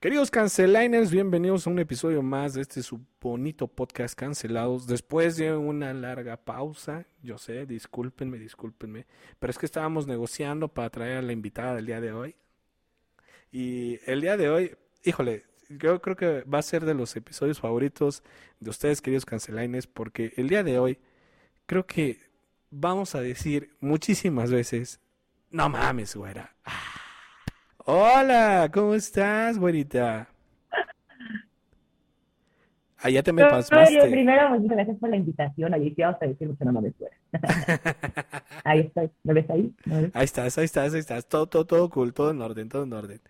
Queridos canceliners, bienvenidos a un episodio más de este su bonito podcast Cancelados. Después de una larga pausa, yo sé, discúlpenme, discúlpenme, pero es que estábamos negociando para traer a la invitada del día de hoy. Y el día de hoy, híjole, yo creo que va a ser de los episodios favoritos de ustedes, queridos canceliners, porque el día de hoy creo que vamos a decir muchísimas veces, no mames, güera. Ah. Hola, ¿cómo estás, güerita? Ah, ya te me pasaste. primero, muchas gracias por la invitación. Ahí sí vamos a decir mucho no mames, güera. ahí estoy. ¿Me ves ahí? Ahí estás, ahí estás, ahí estás. Todo, todo, todo cool, todo en orden, todo en orden.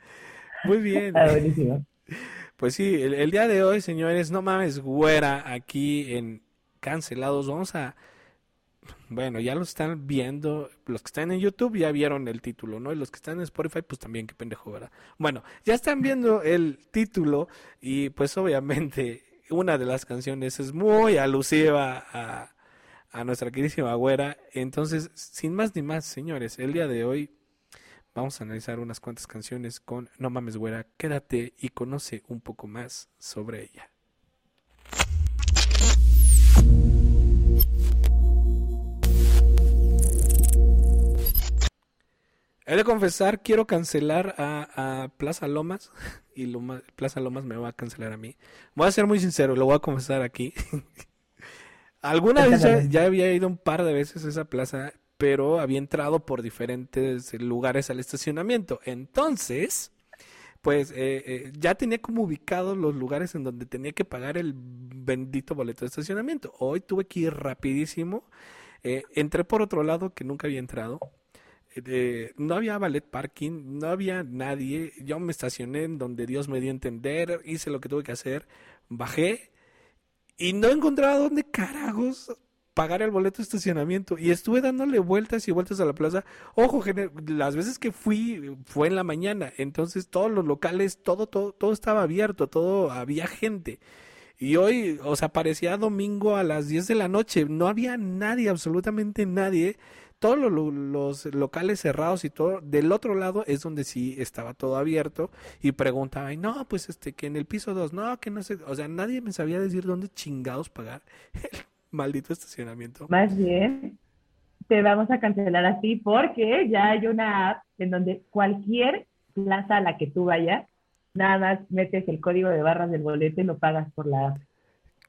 Muy bien. Ah, buenísimo. Pues sí, el, el día de hoy, señores, no mames, güera, aquí en Cancelados, vamos a bueno, ya lo están viendo, los que están en YouTube ya vieron el título, ¿no? Y los que están en Spotify, pues también, qué pendejo, ¿verdad? Bueno, ya están viendo el título y pues obviamente una de las canciones es muy alusiva a, a nuestra queridísima güera. Entonces, sin más ni más, señores, el día de hoy vamos a analizar unas cuantas canciones con No mames güera, quédate y conoce un poco más sobre ella. He de confesar, quiero cancelar a, Plaza Lomas y Plaza Lomas me va a cancelar a mí. Voy a ser muy sincero, lo voy a confesar aquí. Alguna vez ya, había ido un par de veces a esa plaza, pero había entrado por diferentes lugares al estacionamiento. Entonces, pues eh, eh, ya tenía como ubicados los lugares en donde tenía que pagar el bendito boleto de estacionamiento. Hoy tuve que ir rapidísimo. Eh, entré por otro lado que nunca había entrado no había ballet parking, no había nadie, yo me estacioné en donde Dios me dio a entender, hice lo que tuve que hacer, bajé y no encontraba dónde carajos pagar el boleto de estacionamiento. Y estuve dándole vueltas y vueltas a la plaza. Ojo, las veces que fui fue en la mañana, entonces todos los locales, todo, todo, todo estaba abierto, todo había gente. Y hoy, o sea, parecía domingo a las 10 de la noche, no había nadie, absolutamente nadie todos los, locales cerrados y todo, del otro lado es donde sí estaba todo abierto y preguntaba, y no, pues este, que en el piso 2, no, que no sé, o sea, nadie me sabía decir dónde chingados pagar el maldito estacionamiento. Más bien, te vamos a cancelar así porque ya hay una app en donde cualquier plaza a la que tú vayas, nada más metes el código de barras del boleto y lo pagas por la app.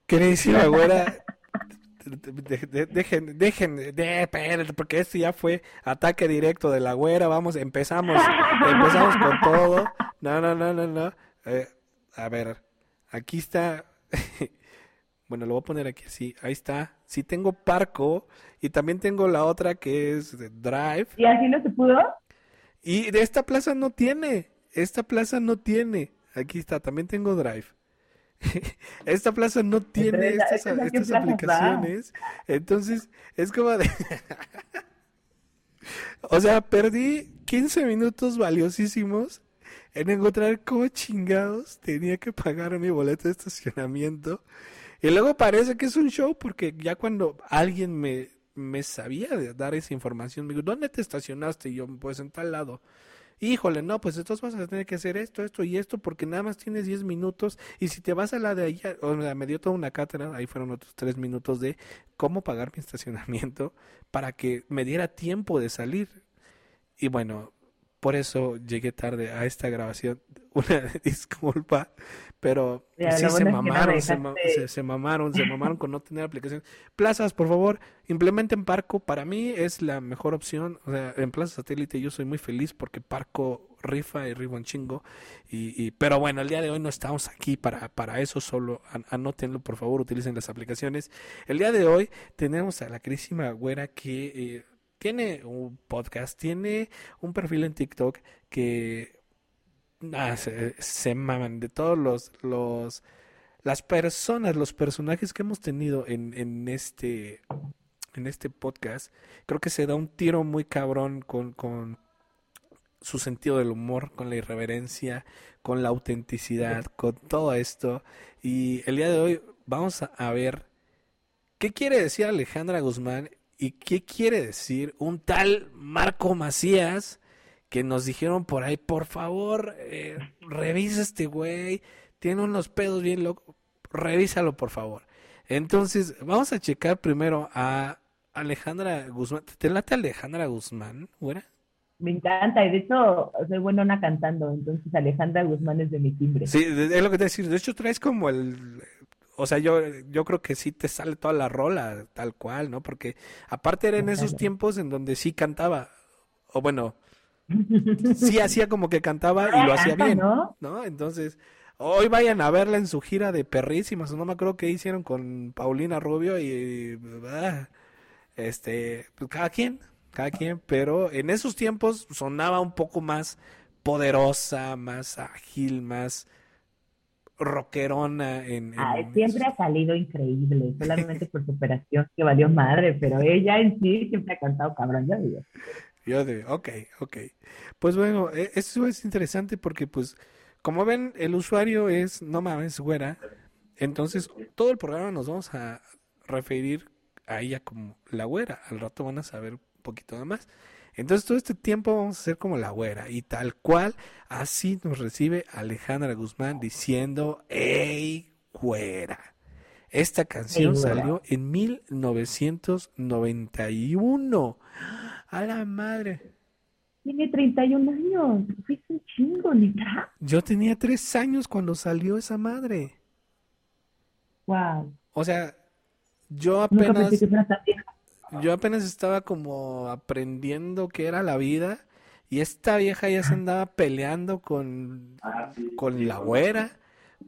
Queridísima güera, dejen, dejen, de, porque este ya fue ataque directo de la güera, vamos, empezamos, empezamos con todo. No, no, no, no, no. Eh, a ver, aquí está. bueno, lo voy a poner aquí así. Ahí está. Sí tengo Parco y también tengo la otra que es Drive. ¿Y así no se pudo? Y de esta plaza no tiene. Esta plaza no tiene. Aquí está, también tengo Drive. esta plaza no tiene estas, aplicaciones. Entonces, es como de... o sea, perdí 15 minutos valiosísimos en encontrar cómo chingados tenía que pagar mi boleto de estacionamiento. Y luego parece que es un show porque ya cuando alguien me, me sabía dar esa información, me dijo, ¿dónde te estacionaste? Y yo, pues en tal lado híjole, no, pues entonces vas a tener que hacer esto, esto y esto, porque nada más tienes 10 minutos, y si te vas a la de allá, o sea, me dio toda una cátedra, ahí fueron otros 3 minutos de cómo pagar mi estacionamiento para que me diera tiempo de salir. Y bueno, por eso llegué tarde a esta grabación. Una disculpa, pero sí se mamaron, se, mamaron, se mamaron con no tener aplicación. Plazas, por favor, implementen Parco. Para mí es la mejor opción. O sea, en Plaza Satélite yo soy muy feliz porque Parco rifa y rifa un chingo. Y, pero bueno, el día de hoy no estamos aquí para, para eso, solo anótenlo, por favor, utilicen las aplicaciones. El día de hoy tenemos a la querísima güera que... Eh, tiene un podcast, tiene un perfil en TikTok que ah, se, maman de todos los, los las personas, los personajes que hemos tenido en, en este en este podcast, creo que se da un tiro muy cabrón con, con su sentido del humor, con la irreverencia, con la autenticidad, con todo esto. Y el día de hoy vamos a ver qué quiere decir Alejandra Guzmán ¿Y qué quiere decir un tal Marco Macías que nos dijeron por ahí, por favor, eh, revisa este güey, tiene unos pedos bien locos, revísalo por favor. Entonces, vamos a checar primero a Alejandra Guzmán. ¿Te late Alejandra Guzmán, güera? Me encanta, y de hecho soy buena cantando, entonces Alejandra Guzmán es de mi timbre. Sí, es lo que te decir. De hecho, traes como el. O sea, yo, yo creo que sí te sale toda la rola, tal cual, ¿no? Porque aparte era en esos tiempos en donde sí cantaba. O bueno, sí hacía como que cantaba y lo hacía bien, ¿no? Entonces, hoy vayan a verla en su gira de perrísimas, no me acuerdo qué hicieron con Paulina Rubio y ah, este, pues cada quien, cada quien, pero en esos tiempos sonaba un poco más poderosa, más ágil, más rockerona en, siempre ha salido increíble, solamente por su operación que valió madre, pero ella en sí siempre ha cantado cabrón, yo digo. Yo de, ok, ok. Pues bueno, e, eso es interesante porque pues, como ven, el usuario es, no mames, güera. Entonces, todo el programa nos vamos a referir a ella como la güera. Al rato van a saber un poquito más. Entonces, todo este tiempo vamos a ser como la güera. Y tal cual, así nos recibe Alejandra Guzmán diciendo, ¡Ey, güera! Esta canción salió en 1991. A la madre. Tiene 31 años. Es un chingo, neta. Yo tenía tres años cuando salió esa madre. Wow. O sea, yo apenas. Yo apenas estaba como aprendiendo qué era la vida. Y esta vieja ya se andaba peleando con, con la güera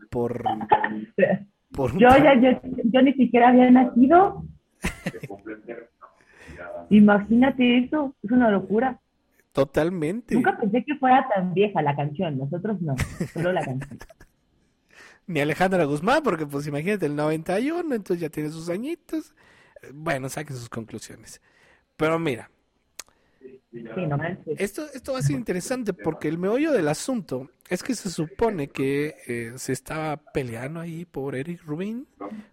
por, por yo ya yo, yo ni siquiera había nacido Imagínate eso, es una locura. Totalmente. Nunca pensé que fuera tan vieja la canción, nosotros no, solo la canción. Ni Alejandra Guzmán, porque pues imagínate el 91, entonces ya tiene sus añitos. Bueno, saquen sus conclusiones. Pero mira, esto, esto va a ser interesante porque el meollo del asunto es que se supone que eh, se estaba peleando ahí por Eric Rubin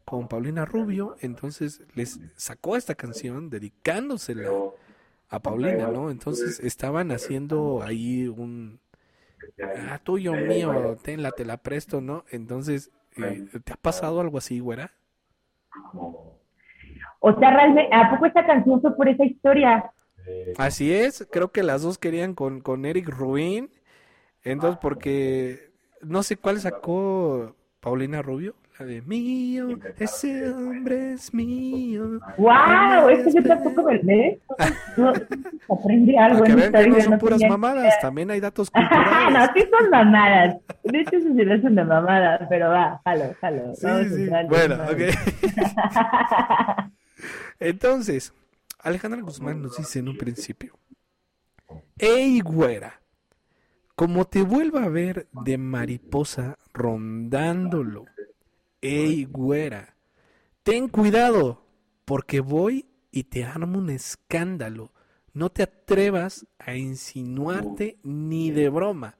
con Paulina Rubio, entonces les sacó esta canción dedicándosela a Paulina, ¿no? Entonces estaban haciendo ahí un ah, tuyo mío, tenla, te la presto, ¿no? Entonces, eh, ¿te ha pasado algo así, güera? O sea, realmente, ¿a poco esta canción fue por esa historia? Así es, creo que las dos querían con, con Eric Rubin. Entonces, porque no sé cuál sacó Paulina Rubio, la de mío, ese hombre es mío. ¡Wow! Es que yo tampoco me leí. Aprendí algo. Que ven que no son puras mamadas, también hay datos culturales. no, sí son mamadas. De hecho, sí se son de mamadas, pero va, jalo, jalo. Sí, sí. Bueno, ok. Entonces, Alejandra Guzmán nos dice en un principio, ¡Ey, güera! Como te vuelva a ver de mariposa rondándolo, ¡Ey, güera! Ten cuidado, porque voy y te armo un escándalo. No te atrevas a insinuarte ni de broma.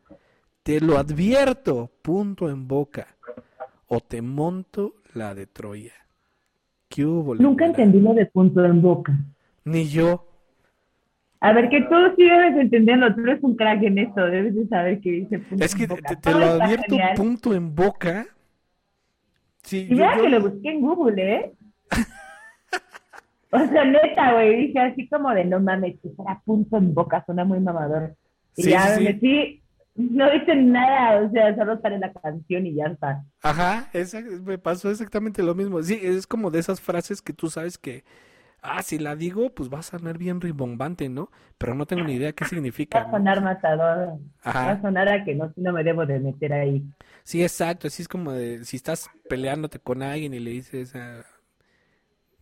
Te lo advierto, punto en boca. O te monto la de Troya. ¿Qué hubo, Nunca entendí lo de punto en boca. Ni yo. A ver, que tú sí debes entenderlo, tú eres un crack en esto, debes de saber qué dice punto Es que te, lo advierto punto en boca. Sí, y que lo busqué en Google, ¿eh? o sea, neta, güey, dije así como de no mames, que será punto en boca, suena muy mamador. Y ya me metí, no dicen nada, o sea, solo sale la canción y ya está. Ajá, esa, me pasó exactamente lo mismo. Sí, es como de esas frases que tú sabes que ah, si la digo, pues va a sonar bien rimbombante, ¿no? Pero no tengo ni idea qué significa. Va a sonar matador. Va a sonar a que no, no me debo de meter ahí. Sí, exacto. Así es como de si estás peleándote con alguien y le dices, ah,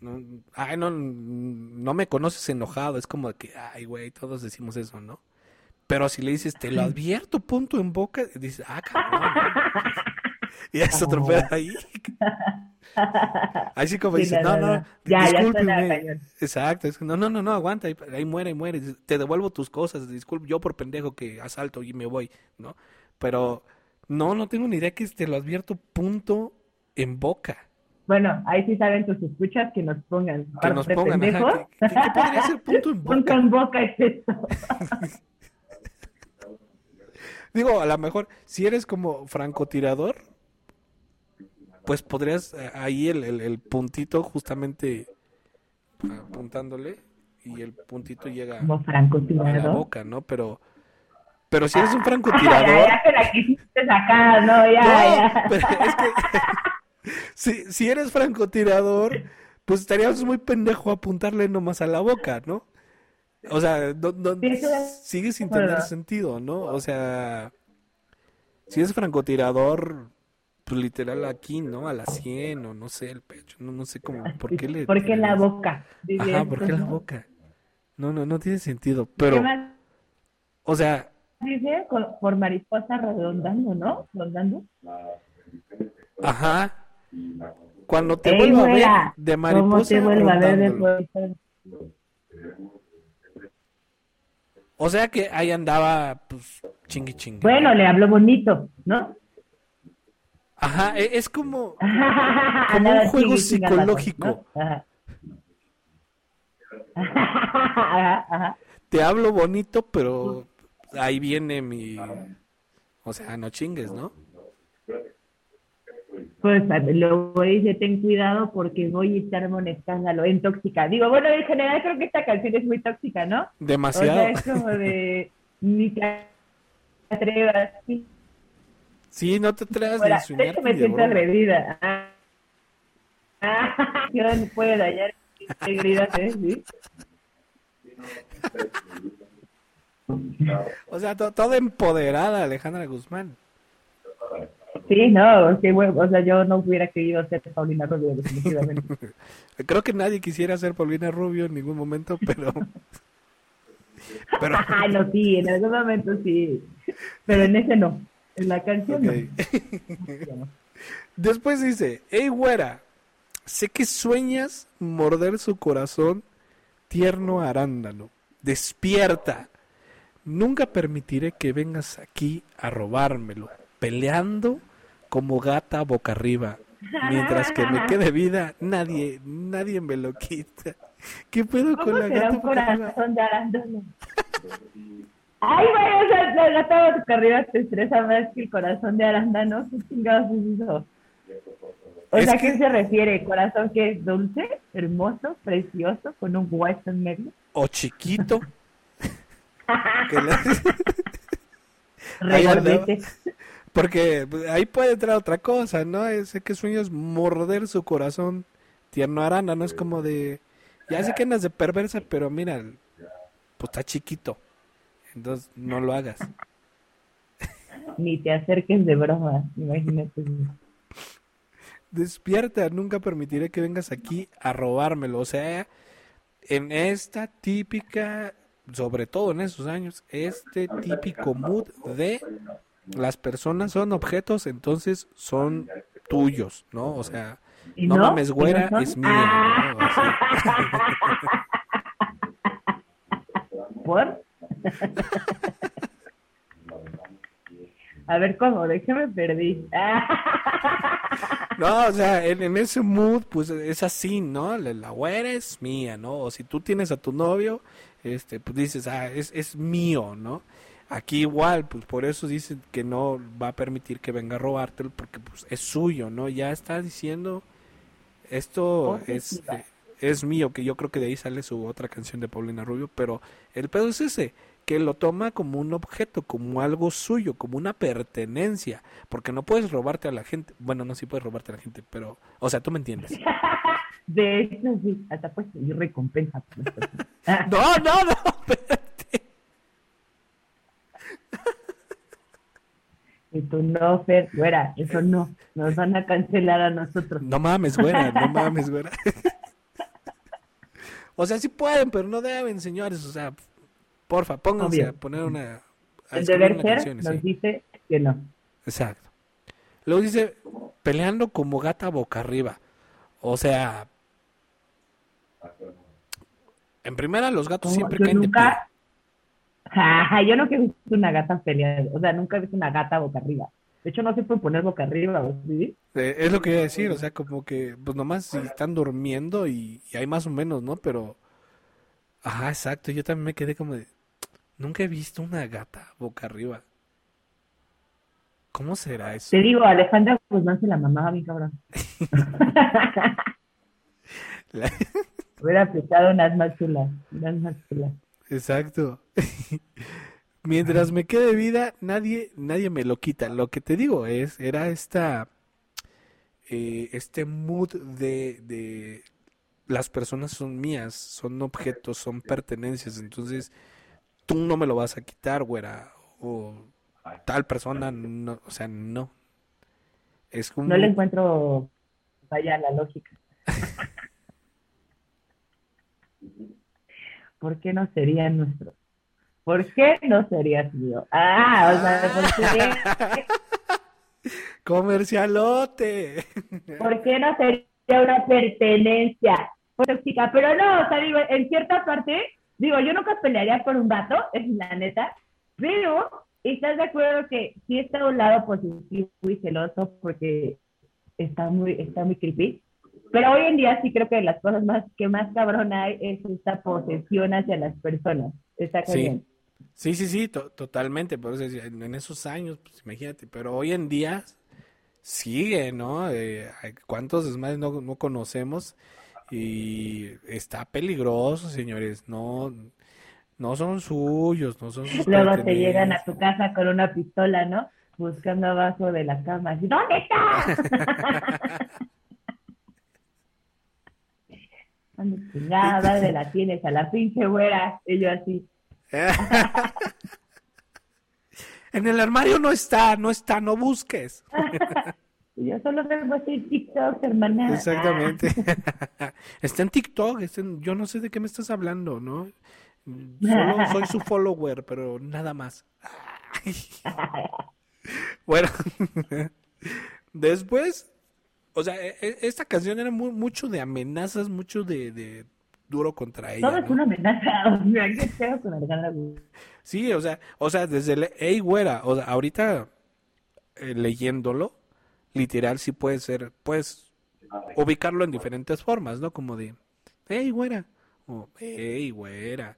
no, ay, no, no me conoces enojado. Es como que, ay, güey, todos decimos eso, ¿no? Pero si le dices, te lo advierto, punto en boca, dices, ah, cabrón. y es otro pedo ahí. Así como dice, no, no, ya, discúlpeme. Exacto, no, no, no, no, aguanta, ahí, muere, muere. Te devuelvo tus cosas, disculpe, yo por pendejo que asalto y me voy, ¿no? Pero no, no tengo ni idea que te lo advierto punto en boca. Bueno, ahí sí saben tus escuchas que nos pongan. Que nos pongan, ajá, ¿qué, podría ser punto en boca? Punto en boca es esto. Digo, a lo mejor, si eres como francotirador, pues podrías eh, ahí el, el, el puntito justamente apuntándole y el puntito llega Como a la boca, ¿no? Pero, pero si eres un francotirador, Ya te la quisiste sacar, no, ya, no, ya. pero es que si, si eres francotirador, pues estarías muy pendejo apuntarle nomás a la boca, ¿no? O sea, no, no- es- sigue sin tener sentido, ¿no? O sea, si eres francotirador, pues literal aquí, ¿no? A la 100 o no sé, el pecho, no, no sé cómo, ¿por qué le... ¿Por qué la boca? Ajá, ¿por qué la boca? No, no, no tiene sentido, ¿Qué pero, o sea, dice? Por mariposa redondando, ¿no? Rondando. ajá, cuando te Ey, vuelvo a ver de ¿Cómo mariposa te vuelvo a ver después? O sea que ahí andaba, pues, chingui chingui. Bueno, le habló bonito, ¿no? Ajá, e- es como, Andaba un juego psicológico. ¿no? Ajá. Ajá, ajá. te hablo bonito, pero ahí viene mi, o sea, no chingues, ¿no? Pues luego dice, ten cuidado porque voy a estarme un escándalo en tóxica. Digo, bueno, en general creo que esta canción es muy tóxica, ¿no? O sea, Demasiado. es como de, ni te atrevas, sí, Sí, no te atrevas de hecho, me siento agredida. Ah, ah, yo no puedo dañar mi integridad, ¿eh? ¿Sí? O sea, to- toda empoderada Alejandra Guzmán. Sí, no, qué huevo. O sea, yo no hubiera querido ser Paulina Rubio, definitivamente. Creo que nadie quisiera ser Paulina Rubio en ningún momento, pero... Pero, no, sí, en algún momento sí. Pero en ese no. En la canción no. Después dice, hey güera, sé que sueñas morder su corazón tierno arándano. Despierta. Nunca permitiré que vengas aquí a robármelo, peleando como gata boca arriba. Mientras que me quede vida, nadie, nadie me lo quita. ¿Qué pedo ¿Cómo con la gata boca arriba? corazón de arándano? Ay, vaya, o sea, la gata boca arriba te estresa más que el corazón de arándano. ¿Qué chingados es eso? O Es sea, ¿a que- qué se refiere? ¿Corazón que es dulce, hermoso, precioso, con un hueso en medio? O chiquito. Ahí andaba. Porque pues, ahí puede entrar otra cosa, ¿no? Sé que sueños morder su corazón tierno arana, no es como de... Ya sé que andas de perversa, pero mira, pues está chiquito. Entonces no lo hagas. Ni te acerques de broma, imagínate. Despierta, nunca permitiré que vengas aquí a robármelo. O sea, en esta típica, sobre todo en esos años, este típico mood de las personas son objetos, entonces son tuyos, ¿no? O sea, ¿Y no, no? mames, ¿Y no güera, es mía. ¿Por? A ver, ¿cómo? ¿De qué me perdí? no, o sea, en, en ese mood, pues es así, ¿no? La, la güera es mía, ¿no? O si tú tienes a tu novio, este, pues dices, ah, es, es mío, ¿no? Aquí igual, pues por eso dicen que no va a permitir que venga a robártelo porque pues es suyo, ¿no? Ya está diciendo esto es, es mío, que yo creo que de ahí sale su otra canción de Paulina Rubio, pero el pedo es ese, que lo toma como un objeto, como algo suyo, como una pertenencia, porque no puedes robarte a la gente, bueno, no sí puedes robarte a la gente, pero, o sea, tú me entiendes. De hecho, sí, hasta pues y recompensa. No, no, no, Y tú no, Fer, fuera, eso no, nos van a cancelar a nosotros. No mames, güera, no mames, güera. O sea, sí pueden, pero no deben, señores, o sea, porfa, pónganse Obvio. a poner una... a El deber una ser canción, nos sí. dice que no. Exacto. Luego dice, peleando como gata boca arriba. O sea, en primera los gatos siempre caen de pie. yo nunca he visto una gata pelear, o sea, nunca he visto una gata boca arriba. De hecho, no se puede poner boca arriba, ¿o ¿sí? Eh, es lo que iba a decir, o sea, como que, pues nomás si están durmiendo y, y hay más o menos, ¿no? Pero, ajá, exacto, yo también me quedé como de, nunca he visto una gata boca arriba. ¿Cómo será eso? Te digo, Alejandra Guzmán se la mamaba mi cabrón. La- Hubiera aplicado unas más chulas, unas más chulas. Exacto. Mientras me quede vida, nadie, nadie me lo quita. Lo que te digo es, era esta, eh, este mood de, de las personas son mías, son objetos, son pertenencias. Entonces, tú no me lo vas a quitar, güera. O tal persona, no, o sea, no. Es como, No le encuentro, vaya, la lógica. ¿Por qué no sería nuestro? ¿Por qué no serías mío? Ah, o sea, ¿por qué? comercialote. ¿Por qué no sería una pertenencia tóxica? Pero no, o sea, digo, en cierta parte, digo, yo nunca pelearía por un vato, es la neta, pero ¿estás de acuerdo que sí está un lado positivo y celoso porque está muy, está muy creepy? Pero hoy en día sí creo que las cosas más que más cabrón hay es esta posesión hacia las personas. Está Sí. Sí, sí, sí, to- totalmente. Por eso en esos años, pues imagínate, pero hoy en día sigue, ¿no? Eh, ¿cuántos desmadres no, no conocemos? Y está peligroso, señores. No, no son suyos, no son sus Luego te llegan a tu casa con una pistola, ¿no? Buscando abajo de la cama. ¿Dónde está? ¿Dónde chingada de la tienes a la pinche güera? Y yo así. En el armario no está, no está, no busques. Yo solo vengo a hacer TikTok, hermana. Exactamente. Está en TikTok, está en- yo no sé de qué me estás hablando, ¿no? Solo soy su follower, pero nada más. Bueno, después, o sea, e- e- esta canción era mu- mucho de amenazas, mucho de, de duro contra ella, Todo es ¿no? una amenaza. O sea, ¿qué pedo con Alejandra Guzmán? Sí, o sea, o sea, desde el, hey, güera, o sea, ahorita eh, leyéndolo, literal sí puede ser, puedes ubicarlo en diferentes formas, ¿no? Como de, hey, güera, o hey, güera,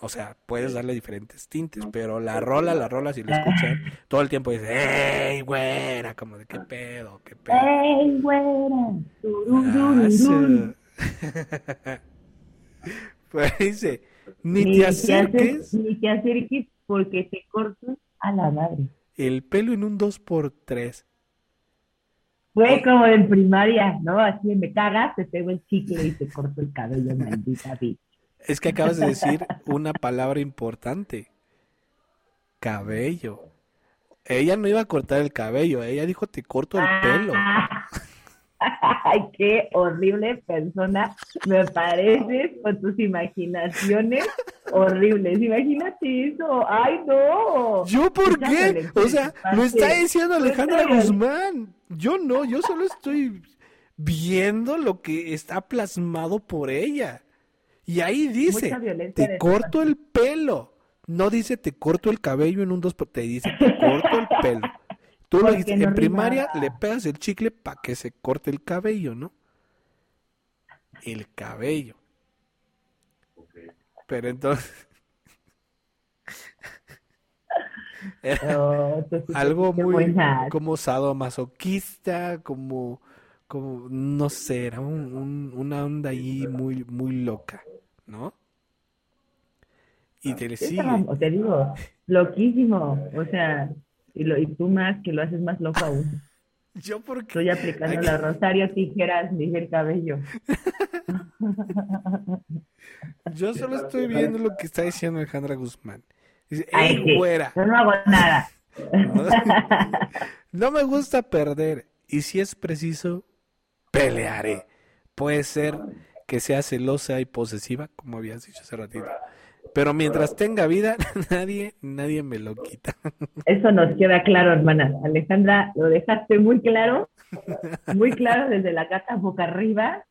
o, sea, puedes darle diferentes tintes, pero la rola, la rola, si la escuchan, todo el tiempo dice, hey, güera, como de, qué pedo, qué pedo. ¡Ey, güera! Ah. Pues dice, ni te acerques Ni te acerques porque te corto a la madre. el pelo en un 2x3. Fue como en primaria, ¿no? Así me cagas, te pego el chicle y te corto el cabello, maldita bitch. Es que acabas de decir una palabra importante. Cabello. Ella no iba a cortar el cabello, ella dijo te corto el pelo. Ay, qué horrible persona me pareces con tus imaginaciones horribles. Imagínate eso. Ay, no. ¿Yo por qué? O sea, lo está diciendo Alejandra Guzmán. Yo no, yo solo estoy viendo lo que está plasmado por ella. Y ahí dice, te corto el pelo. No dice te corto el cabello en un dos por te dice te corto el pelo. Tú lo dijiste, no en primaria le pegas el chicle para que se corte el cabello, ¿no? El cabello. Pero entonces Oh, algo muy como sadomasoquista, como, como, no sé, era un- un- una onda ahí muy, muy loca, ¿no? Y te le sigue. te digo, loquísimo. O sea, y, lo, y tú más, que lo haces más loco aún. Yo porque Estoy aplicando Aquí- la Rosario Tijeras, Miguel Cabello. yo solo estoy viendo lo que está diciendo Alejandra Guzmán. Dice, Ay, "Ey, sí, güera, yo no hago nada. ¿no? No me gusta perder y si es preciso, pelearé. Puede ser que sea celosa y posesiva, como habías dicho hace ratito. Pero mientras tenga vida, nadie, nadie me lo quita. Eso nos queda claro, hermana. Alejandra, lo dejaste muy claro, muy claro desde la gata boca arriba.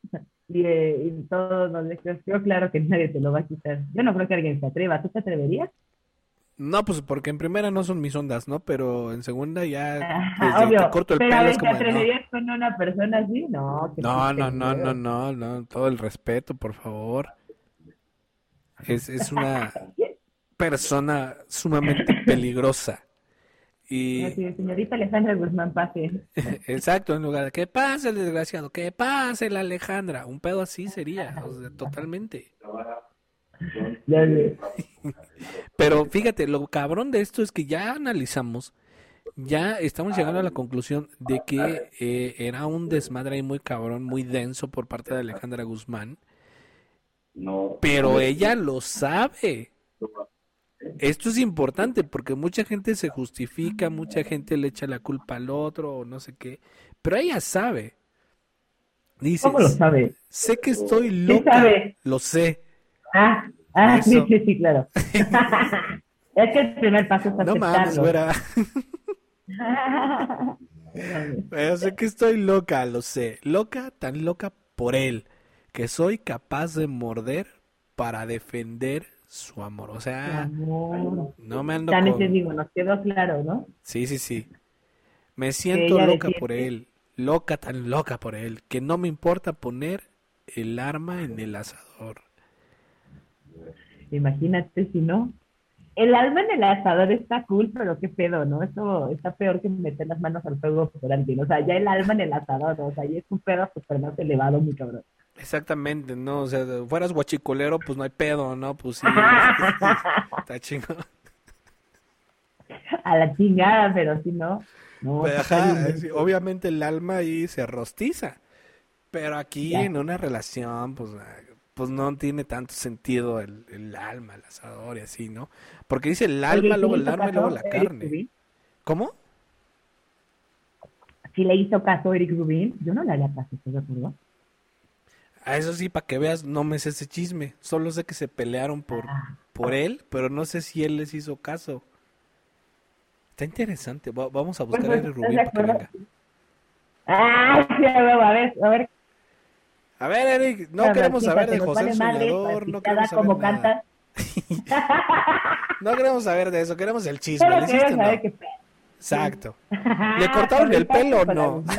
Y, eh, y todo nos quedó claro que nadie te lo va a quitar. Yo no creo que alguien se atreva. ¿Tú te atreverías? No, pues porque en primera no son mis ondas, ¿no? Pero en segunda ya Ajá, desde obvio. te corto el Pero pelo es ¿te de, no. atreverías con una persona así? No, No, sí no, no, no, no, no, todo el respeto, por favor. Es, es una persona sumamente peligrosa. Y... De, señorita Alejandra Guzmán, pase. Exacto, en lugar de que pase el desgraciado, que pase la Alejandra. Un pedo así sería, o sea, totalmente. Pero fíjate, lo cabrón de esto es que ya analizamos, ya estamos llegando a la conclusión de que eh, era un desmadre ahí muy cabrón, muy denso por parte de Alejandra Guzmán, pero ella lo sabe. Esto es importante porque mucha gente se justifica, mucha gente le echa la culpa al otro o no sé qué, pero ella sabe. Dice, ¿Cómo lo sabe? sé que estoy ¿Qué loca, sabe? lo sé. Ah, ah, sí, sí, sí, claro. es que el primer paso es No mames, aceptarlo. güera. Pero sé que estoy loca, lo sé. Loca, tan loca por él, que soy capaz de morder para defender su amor. O sea, Amor. no me ando Ya con... te digo, nos quedó claro, ¿no? Sí, sí, sí. Me siento loca por él. Loca, tan loca por él, que no me importa poner el arma en el asador. Imagínate si no. El alma en el asador está cool, pero qué pedo, ¿no? Eso está peor que meter las manos al fuego por alguien. O sea, ya el alma en el asador, o sea, ya es un pedo súper más elevado, muy cabrón. Exactamente, ¿no? O sea, fueras guachicolero, pues no hay pedo, ¿no? Pues sí. Está chingón. A la chingada, pero si no, no. Está ajá, bien. sí, obviamente el alma ahí se rostiza. Pero aquí Ya. en una relación, pues, pues no tiene tanto sentido el, el alma, el asador y así, ¿no? Porque dice el alma, ¿sí luego el alma y luego la carne. Rubin? ¿Cómo? Si le hizo caso Eric Rubin, yo no le haría caso, ¿estás de acuerdo? A eso sí, para que veas, no me sé ese chisme. Solo sé que se pelearon por, Ah. por él, pero no sé si él les hizo caso. Está interesante. Va- vamos a buscar a pues, Eric ¿estás Rubin para que venga. Ah, sí, a ver, a ver, a ver. Eric, no Pero, queremos saber de José el vale madre, Soñador, no queremos saber como nada. canta. No queremos saber de eso, queremos el chisme. Solo ¿Le hiciste quiero o no? saber qué pedo. Exacto. ¿Le cortaron el pelo o no?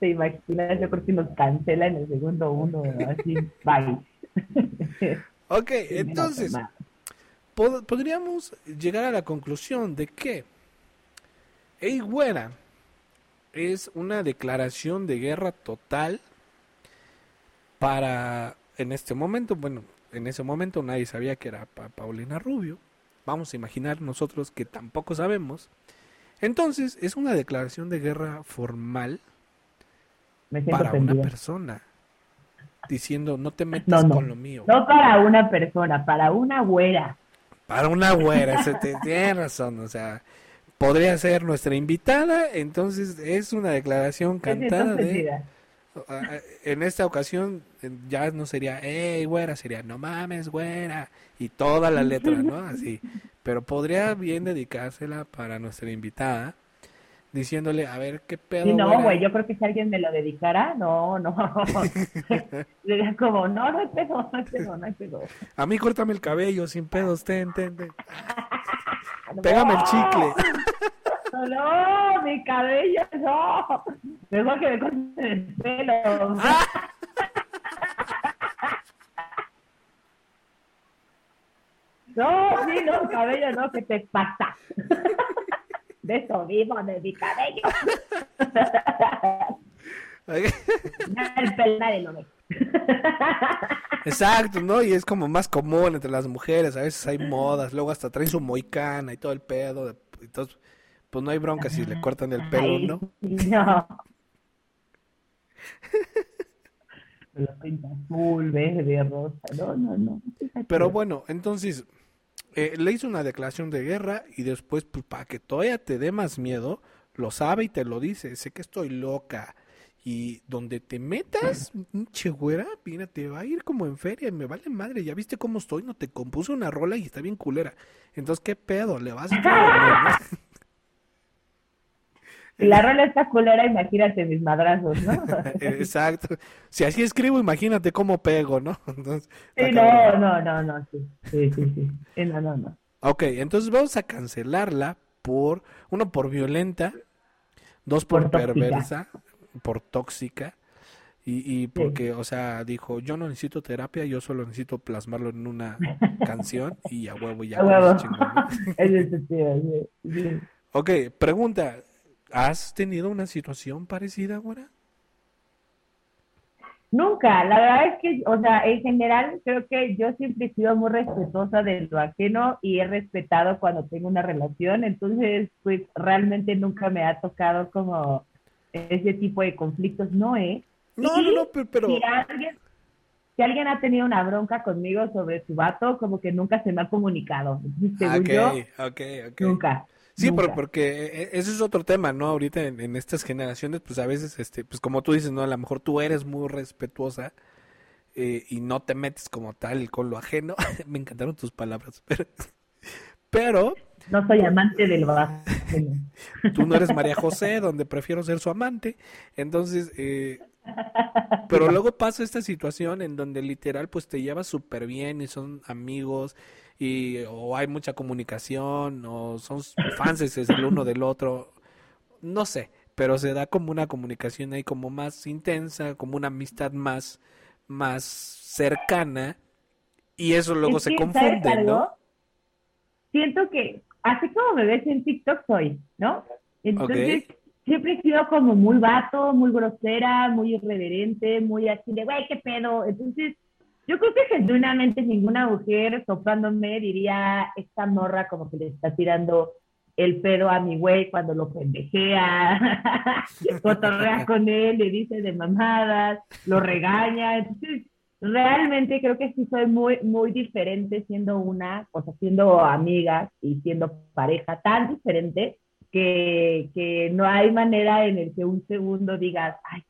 ¿Te imaginas? Yo creo que nos cancela en el segundo uno, así, bye. Ok, entonces, pod- podríamos llegar a la conclusión de que Ey Güera es una declaración de guerra total para, en este momento, bueno, en ese momento nadie sabía que era pa- Paulina Rubio. Vamos a imaginar nosotros que tampoco sabemos. Entonces, es una declaración de guerra formal Me para una persona, diciendo no te metas No, no. con lo mío. No para una persona, para una güera. Para una güera, ese te- tienes razón, o sea, podría ser nuestra invitada, entonces es una declaración cantada de, en esta ocasión ya no sería, hey güera, sería, no mames güera, y toda la letra, ¿no? Así, pero podría bien dedicársela para nuestra invitada, diciéndole, a ver, ¿qué pedo, Sí, no, güera?" güey, yo creo que si alguien me lo dedicara, no, no. Diría como, no, no hay pedo, no hay pedo, no hay pedo. A mí córtame el cabello sin pedos, ten, ten, ten. No, Pégame el chicle. No, mi cabello, no. Mejor que me corten el pelo. No, sí, no, mi cabello no, ¿qué te pasa? De eso vivo, de mi cabello. El pelo nadie lo ve. Exacto, ¿no? Y es como más común entre las mujeres, a veces hay modas, luego hasta traen su moicana y todo el pedo, entonces, pues no hay bronca si le cortan el pelo, ¿no? No. Lo azul, verde, rosa. No, no, no. Pero bueno, entonces, eh, le hizo una declaración de guerra y después, pues para que todavía te dé más miedo, lo sabe y te lo dice, sé que estoy loca. Y donde te metas, che güera, mira, te va a ir como en feria, me vale madre, ya viste cómo estoy, no te compuse una rola y está bien culera. Entonces, ¿qué pedo? ¿Le vas a no? Si la rola está culera, imagínate mis madrazos, ¿no? Exacto. Si así escribo, imagínate cómo pego, ¿no? Entonces, Sí, no, no, no, no, sí. Sí, sí, sí. Sí, no, no, no. Ok, entonces vamos a cancelarla por, uno, por violenta, dos, por, perversa, por tóxica, Y, y porque, o sea, dijo, yo no necesito terapia, yo solo necesito plasmarlo en una canción y a huevo ya. Ok, pregunta, ¿has tenido una situación parecida, güera? Nunca, la verdad es que, o sea, en general creo que yo siempre he sido muy respetuosa de lo ajeno y he respetado cuando tengo una relación, entonces pues realmente nunca me ha tocado como ese tipo de conflictos, ¿no, eh? No, Y no, no, pe- pero... Si alguien, si alguien ha tenido una bronca conmigo sobre su vato, como que nunca se me ha comunicado. Según Ok, yo, ok, ok. nunca. Sí, pero porque eh, ese es otro tema, ¿no? Ahorita en, en estas generaciones, pues a veces, este, pues como tú dices, ¿no? A lo mejor tú eres muy respetuosa eh, y no te metes como tal con lo ajeno. Me encantaron tus palabras, pero, pero No soy amante del vato. tú no eres María José, donde prefiero ser su amante. Entonces, eh, pero luego pasa esta situación en donde literal pues te llevas súper bien y son amigos y o hay mucha comunicación o son fans el uno del otro, no sé, pero se da como una comunicación ahí como más intensa, como una amistad más, más cercana y eso luego Es se que, ¿sabes confunde? ¿no? Siento que, así como me ves en TikTok, soy, ¿no? Entonces, siempre he sido como muy vato, muy grosera, muy irreverente, muy así de, güey, qué pedo. Entonces, yo creo que genuinamente ninguna mujer topándome diría, esta morra como que le está tirando el pedo a mi güey cuando lo pendejea, cotorrea con él, le dice de mamadas, lo regaña. Entonces, realmente creo que sí soy muy, muy diferente siendo una, o sea, siendo amigas y siendo pareja, tan diferente que, que no hay manera en el que un segundo digas, ay,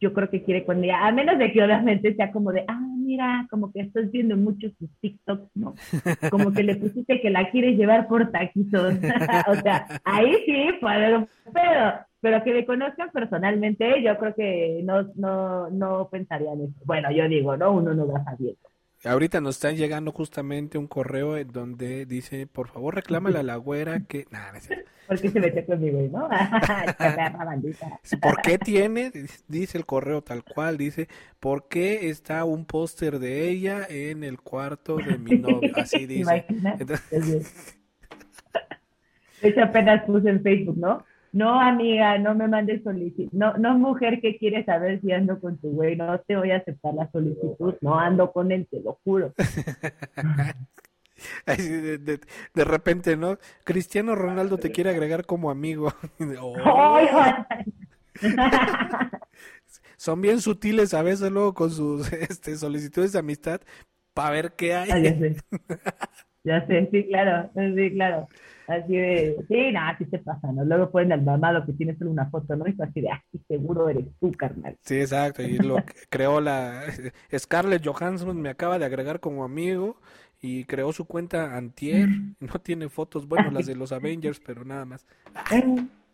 yo creo que quiere con ella, a menos de que obviamente sea como de, ah, mira, como que estás viendo mucho sus TikToks, ¿no? Como que le pusiste que la quieres llevar por taquitos. o sea, ahí sí puede haber un pedo, pero que me conozcan personalmente, yo creo que no, no, no pensaría en eso. Bueno, yo digo, ¿no? Uno no va sabiendo. Ahorita nos está llegando justamente un correo en donde dice, por favor reclámale a la güera que... Nah, no cierto. ¿Por qué se metió conmigo, no? ¿Por qué tiene? Dice el correo tal cual, dice, ¿por qué está un póster de ella en el cuarto de mi novio? Así dice. Entonces- De hecho, apenas puse en Facebook, ¿no? No, amiga, no me mandes solicitud. No, no, mujer que quiere saber si ando con tu güey, no te voy a aceptar la solicitud. No ando con él, te lo juro. De, de- de repente, ¿no? Cristiano Ronaldo te quiere agregar como amigo. Oh, son bien sutiles a veces luego con sus este, solicitudes de amistad para ver qué Ah, ya hay. sé. Ya sé, sí, claro, sí, claro. Así de, sí, nada, así se pasa, ¿no? Luego ponen al mamado que tiene solo una foto, ¿no? Y así de, ah, sí, seguro eres tú, carnal. Sí, exacto. Y lo creó la Scarlett Johansson me acaba de agregar como amigo y creó su cuenta antier. No tiene fotos, bueno, las de los Avengers, pero nada más.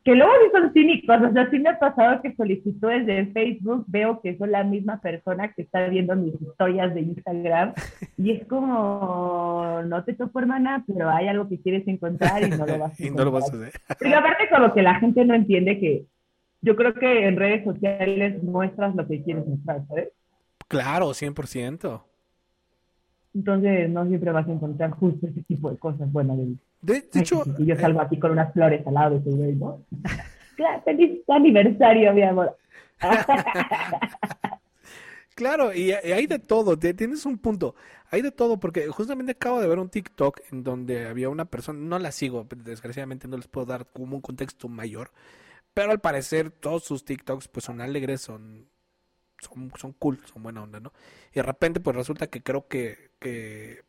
Que luego sí son cínicos, o sea, sí me ha pasado que solicitudes de Facebook veo que son la misma persona que está viendo mis historias de Instagram y es como, no te topo hermana, pero hay algo que quieres encontrar y no lo vas a Y no lo vas a hacer. Pero aparte como que la gente no entiende que yo creo que en redes sociales muestras lo que quieres mostrar, ¿sabes? Claro, 100%. Entonces no siempre vas a encontrar justo ese tipo de cosas. Bueno, de, De, de hecho, y yo salgo aquí con unas flores al lado de tu güey, ¿no? Claro, feliz aniversario, mi amor. Claro, y, y hay de todo, te- tienes un punto, hay de todo, porque justamente acabo de ver un TikTok en donde había una persona, no la sigo, desgraciadamente no les puedo dar como un contexto mayor, pero al parecer todos sus TikToks pues son alegres, son, son, son cool, son buena onda, ¿no? Y de repente pues resulta que creo que, que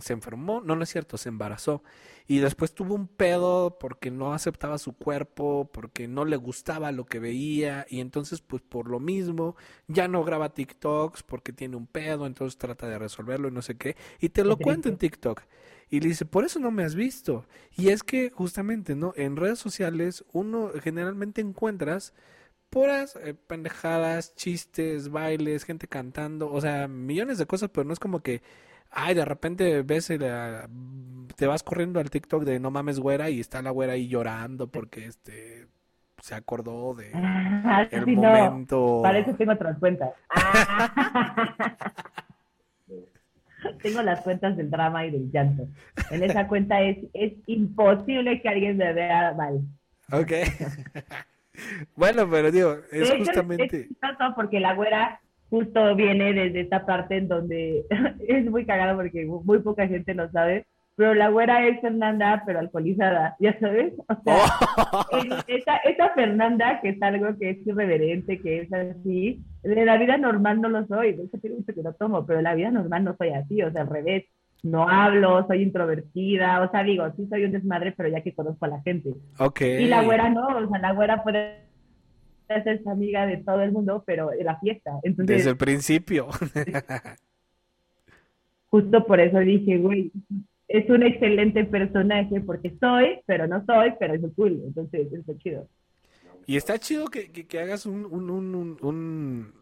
se enfermó, no, no es cierto, se embarazó. Y después tuvo un pedo porque no aceptaba su cuerpo, porque no le gustaba lo que veía. Y entonces, pues por lo mismo, ya no graba TikToks porque tiene un pedo, entonces trata de resolverlo y no sé qué. Y te lo Qué cuenta en. TikTok. Y le dice, por eso no me has visto. Y es que justamente, ¿no? En redes sociales uno generalmente encuentras puras eh, pendejadas, chistes, bailes, gente cantando, o sea, millones de cosas, pero no es como que, ay, de repente ves, el, ah, te vas corriendo al TikTok de no mames güera y está la güera ahí llorando porque este se acordó de Ah, el sí, no. momento. Para eso tengo otras cuentas. Ah. tengo las cuentas del drama y del llanto. En esa cuenta es, es imposible que alguien me vea mal. Ok. bueno, pero digo, es hecho, justamente... es porque la güera justo viene desde esta parte en donde es muy cagado porque muy poca gente lo sabe, pero la güera es Fernanda, pero alcoholizada, ¿ya sabes? O sea, el- esa, esa Fernanda, que es algo que es irreverente, que es así, de la vida normal no lo soy, de hecho mucho que no tomo, pero en la vida normal no soy así, o sea, al revés, no hablo, soy introvertida, o sea, digo, sí soy un desmadre, pero ya que conozco a la gente. Ok. Y la güera no, o sea, la güera puede hacerse amiga de todo el mundo, pero de la fiesta. Entonces, Desde el principio. justo por eso dije, güey, es un excelente personaje porque soy, pero no soy, pero es cool. Entonces, está chido. Y está chido que, que, que hagas un, un, un, un- un-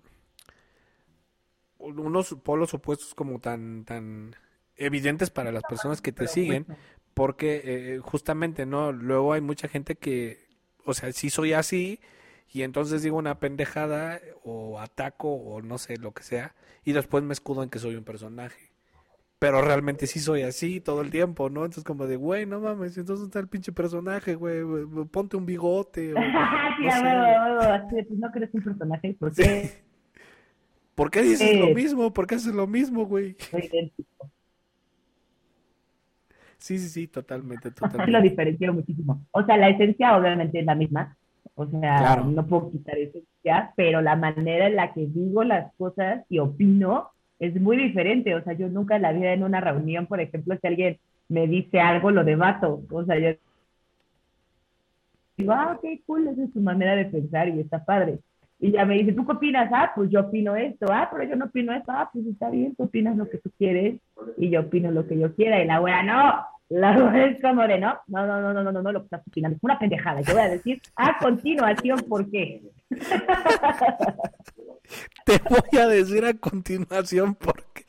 un- unos polos opuestos como tan, tan evidentes para las personas que te siguen, porque eh, justamente, ¿no? Luego hay mucha gente que, o sea, sí soy así, y entonces digo una pendejada, o ataco, o no sé, lo que sea, y después me escudo en que soy un personaje. Pero realmente sí soy así todo el tiempo, ¿no? Entonces como de, güey, no mames, entonces está el pinche personaje, güey, ponte un bigote, o sí, no sé. no crees un personaje, ¿por qué? ¿Por qué dices lo Eh. mismo? ¿Por qué haces lo mismo, güey? Sí, sí, sí, totalmente, Sí lo totalmente. diferencio muchísimo. O sea, la esencia obviamente es la misma. O sea, Claro. no puedo quitar esencia, pero la manera en la que digo las cosas y opino es muy diferente. O sea, yo nunca en la vida en una reunión, por ejemplo, si alguien me dice algo, lo debato. O sea, yo digo, ah, ok, cool, esa es tu manera de pensar y está padre. Y ya me dice, ¿tú qué opinas? Ah, pues yo opino esto. Ah, pero yo no opino esto. Ah, pues está bien, tú opinas lo que tú quieres y yo opino lo que yo quiera. Y la wea, no. La como de, no, no, no, no, no, no, no, lo que estás opinando es una pendejada. Yo voy a decir a continuación por qué. Te voy a decir a continuación porque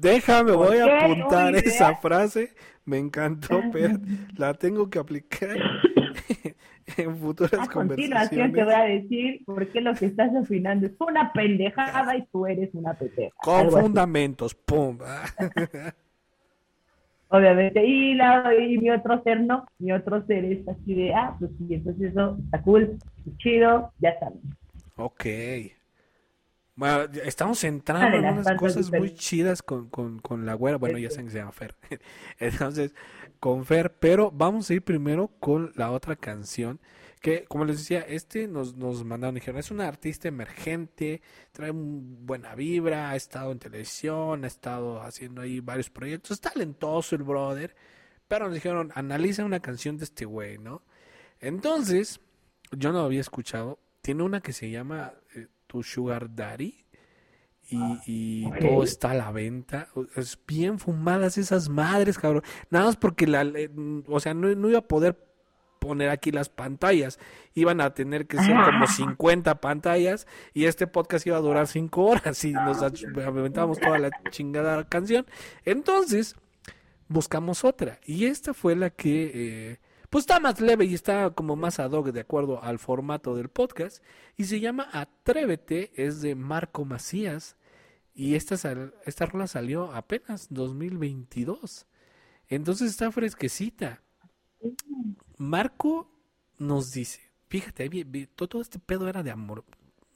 déjame, ¿Por voy a qué? apuntar esa frase. Me encantó, pero la tengo que aplicar en futuras A continuación te voy conversaciones. a decir por qué lo que estás opinando es una pendejada y tú eres una pendeja. Con fundamentos, pum. Obviamente. Y, la, y mi otro ser no, mi otro ser es así de, ah, pues sí, entonces eso está cool, chido, ya está. Ok. Bueno, estamos entrando en unas cosas muy chidas con, con, con la güera. Bueno, ya Este. saben que se llama Fer. Entonces, con Fer, pero vamos a ir primero con la otra canción. Que, como les decía, este nos, nos mandaron, dijeron, es una artista emergente, trae un- buena vibra, ha estado en televisión, ha estado haciendo ahí varios proyectos, es talentoso el brother, pero nos dijeron, analiza una canción de este güey, ¿no? Entonces, yo no lo había escuchado, tiene una que se llama eh, Tu Sugar Daddy y, y Ok. todo está a la venta. Es bien fumadas esas madres, cabrón. Nada más porque la, le- o sea, no, no iba a poder poner aquí las pantallas. Iban a tener que ser como 50 pantallas y este podcast iba a durar 5 horas y nos ach- aventábamos toda la chingada canción. Entonces, buscamos otra y esta fue la que eh, pues está más leve y está como más ad hoc de acuerdo al formato del podcast y se llama Atrévete, es de Marco Macías y esta, sal- esta rola salió apenas 2022. Entonces está fresquecita. Marco nos dice, fíjate, todo este pedo era de amor,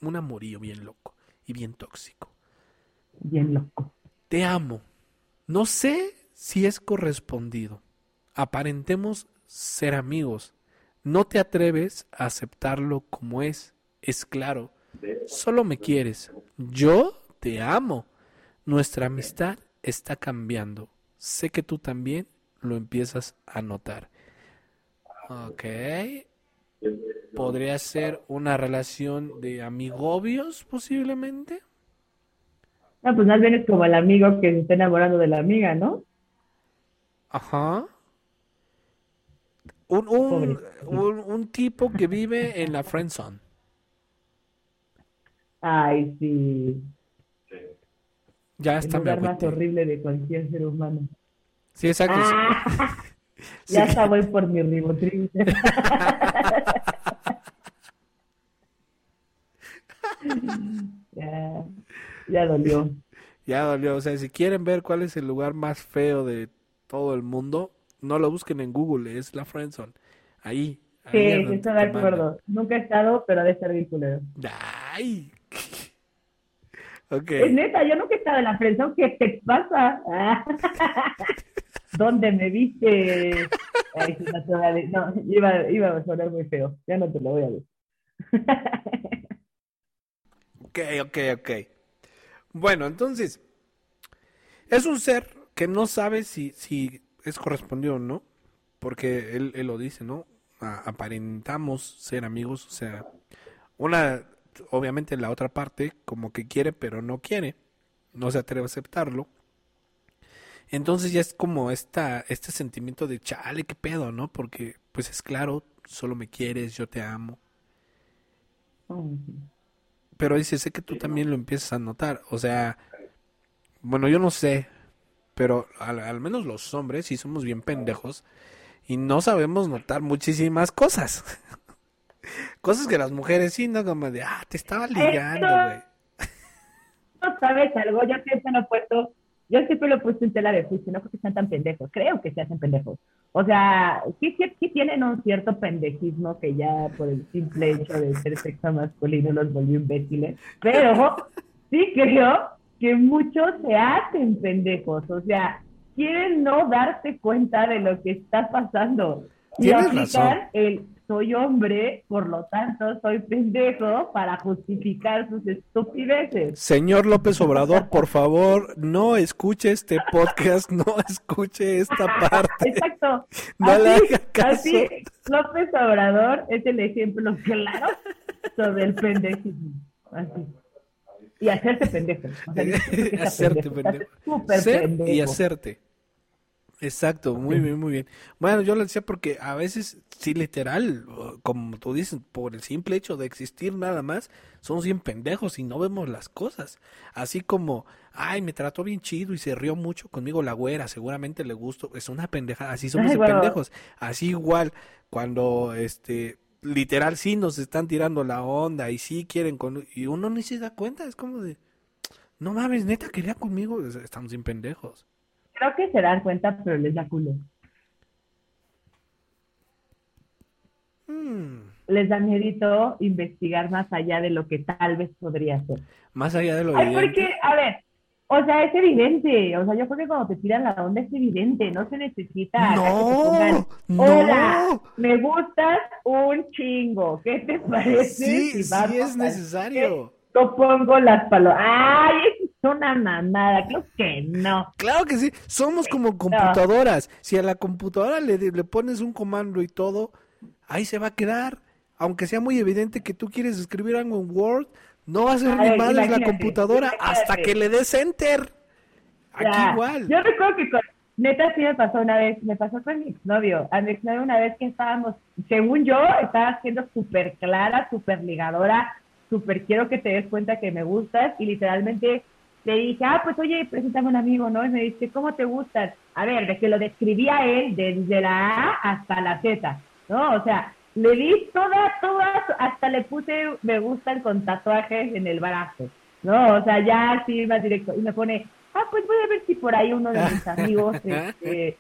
un amorío bien loco y bien tóxico. Bien loco. Te amo. No sé si es correspondido. Aparentemos ser amigos. No te atreves a aceptarlo como es. Es claro. Solo me quieres. Yo te amo. Nuestra amistad está cambiando. Sé que tú también lo empiezas a notar. Ok. Podría ser una relación de amigobios, posiblemente. No, pues más bien es como el amigo que se está enamorando de la amiga, ¿no? Ajá. Un, un, un, un tipo que vive en la friendzone. Ay, sí. Ya El está, me lugar más horrible de cualquier ser humano. Sí, exacto. Ah, Sí. ya está, voy por mi ribotril. ya, ya dolió. Ya dolió. O sea, si quieren ver cuál es el lugar más feo de todo el mundo, no lo busquen en Google, es la Friendzone. Ahí. ahí Sí, es sí, donde estoy de acuerdo. Nunca he estado, pero de ser bien culero. Ay. Ok. Es neta, yo nunca he estado en la friendzone. ¿Qué te pasa? ¿Dónde me viste? No iba, a sonar muy feo. Ya no te lo voy a decir. Ok, ok, ok. Bueno, entonces, es un ser que no sabe si, si es correspondido o no, porque él, él lo dice, ¿no? Aparentamos ser amigos, o sea, una, obviamente la otra parte como que quiere, pero no quiere, no se atreve a aceptarlo. Entonces ya es como esta, este sentimiento de chale, qué pedo, ¿no? Porque pues es claro, solo me quieres, yo te amo. Pero dice, sé que tú también lo empiezas a notar. O sea, bueno, yo no sé, pero al, al menos los hombres sí somos bien pendejos y no sabemos notar muchísimas cosas. Cosas que las mujeres sí, ¿no? Como de, ah, te estaba ligando, güey. No sabes algo, yo siempre lo he puesto, yo siempre lo he puesto en tela de juicio, no porque sean tan pendejos, creo que se hacen pendejos. O sea, sí, sí, sí tienen un cierto pendejismo que ya por el simple hecho de ser sexo masculino los volvió imbéciles, pero sí creo que muchos se hacen pendejos, o sea, quieren no darse cuenta de lo que está pasando. Y razón. el soy hombre, por lo tanto soy pendejo para justificar sus estupideces. Señor López Obrador, por favor, no escuche este podcast, no escuche esta parte. Exacto. No le Así- haga caso. así, López Obrador es el ejemplo claro sobre el pendejismo. Así. Y hacerse pendejo. O sea, Hacerte pendejo, pendejo. Ser pendejo. y hacerte. Exacto, muy bien, muy bien. Bueno, yo lo decía porque a veces, sí, literal, como tú dices, por el simple hecho de existir nada más, somos bien pendejos y no vemos las cosas. Así como, ay, me trató bien chido y se rió mucho conmigo la güera, seguramente le gustó. Es una pendeja, así somos Ay, de bueno. pendejos. Así igual, cuando, este, literal, sí nos están tirando la onda y sí quieren con... Y uno ni se da cuenta, es como de... No mames, neta, quería conmigo. Estamos bien pendejos. Creo que se dan cuenta, pero les da culo. Mm, Les da miedito investigar más allá de lo que tal vez podría ser. Más allá de lo Ay, evidente. porque, a ver, o sea, es evidente. O sea, yo creo que cuando te tiran la onda es evidente. No se necesita acá que te No, pongan, no. Hola, me gustas un chingo. ¿Qué te parece Sí, si sí es necesario. Yo pongo las palomas. Ay, es una mamada. Creo que no. Claro que sí, somos como computadoras. Si a la computadora le, le pones un comando y todo, ahí se va a quedar. Aunque sea muy evidente que tú quieres escribir algo en Word, no va a ser ni ver, madres la imagínate, computadora hasta que le des enter. Aquí Ya. igual. Yo recuerdo que con, neta sí me pasó una vez, me pasó con mi exnovio. A mi exnovio una vez que estábamos, según yo, estaba siendo súper clara, súper ligadora, súper quiero que te des cuenta que me gustas y literalmente le dije, ah, pues oye, preséntame un amigo, ¿no? Y me dice, ¿cómo te gustan? A ver, de que lo describía él desde la A hasta la Z, ¿no? O sea, le di todas, todas, hasta le puse me gustan con tatuajes en el brazo, ¿no? O sea, ya así más directo. Y me pone, ah, pues voy a ver si por ahí uno de mis amigos este,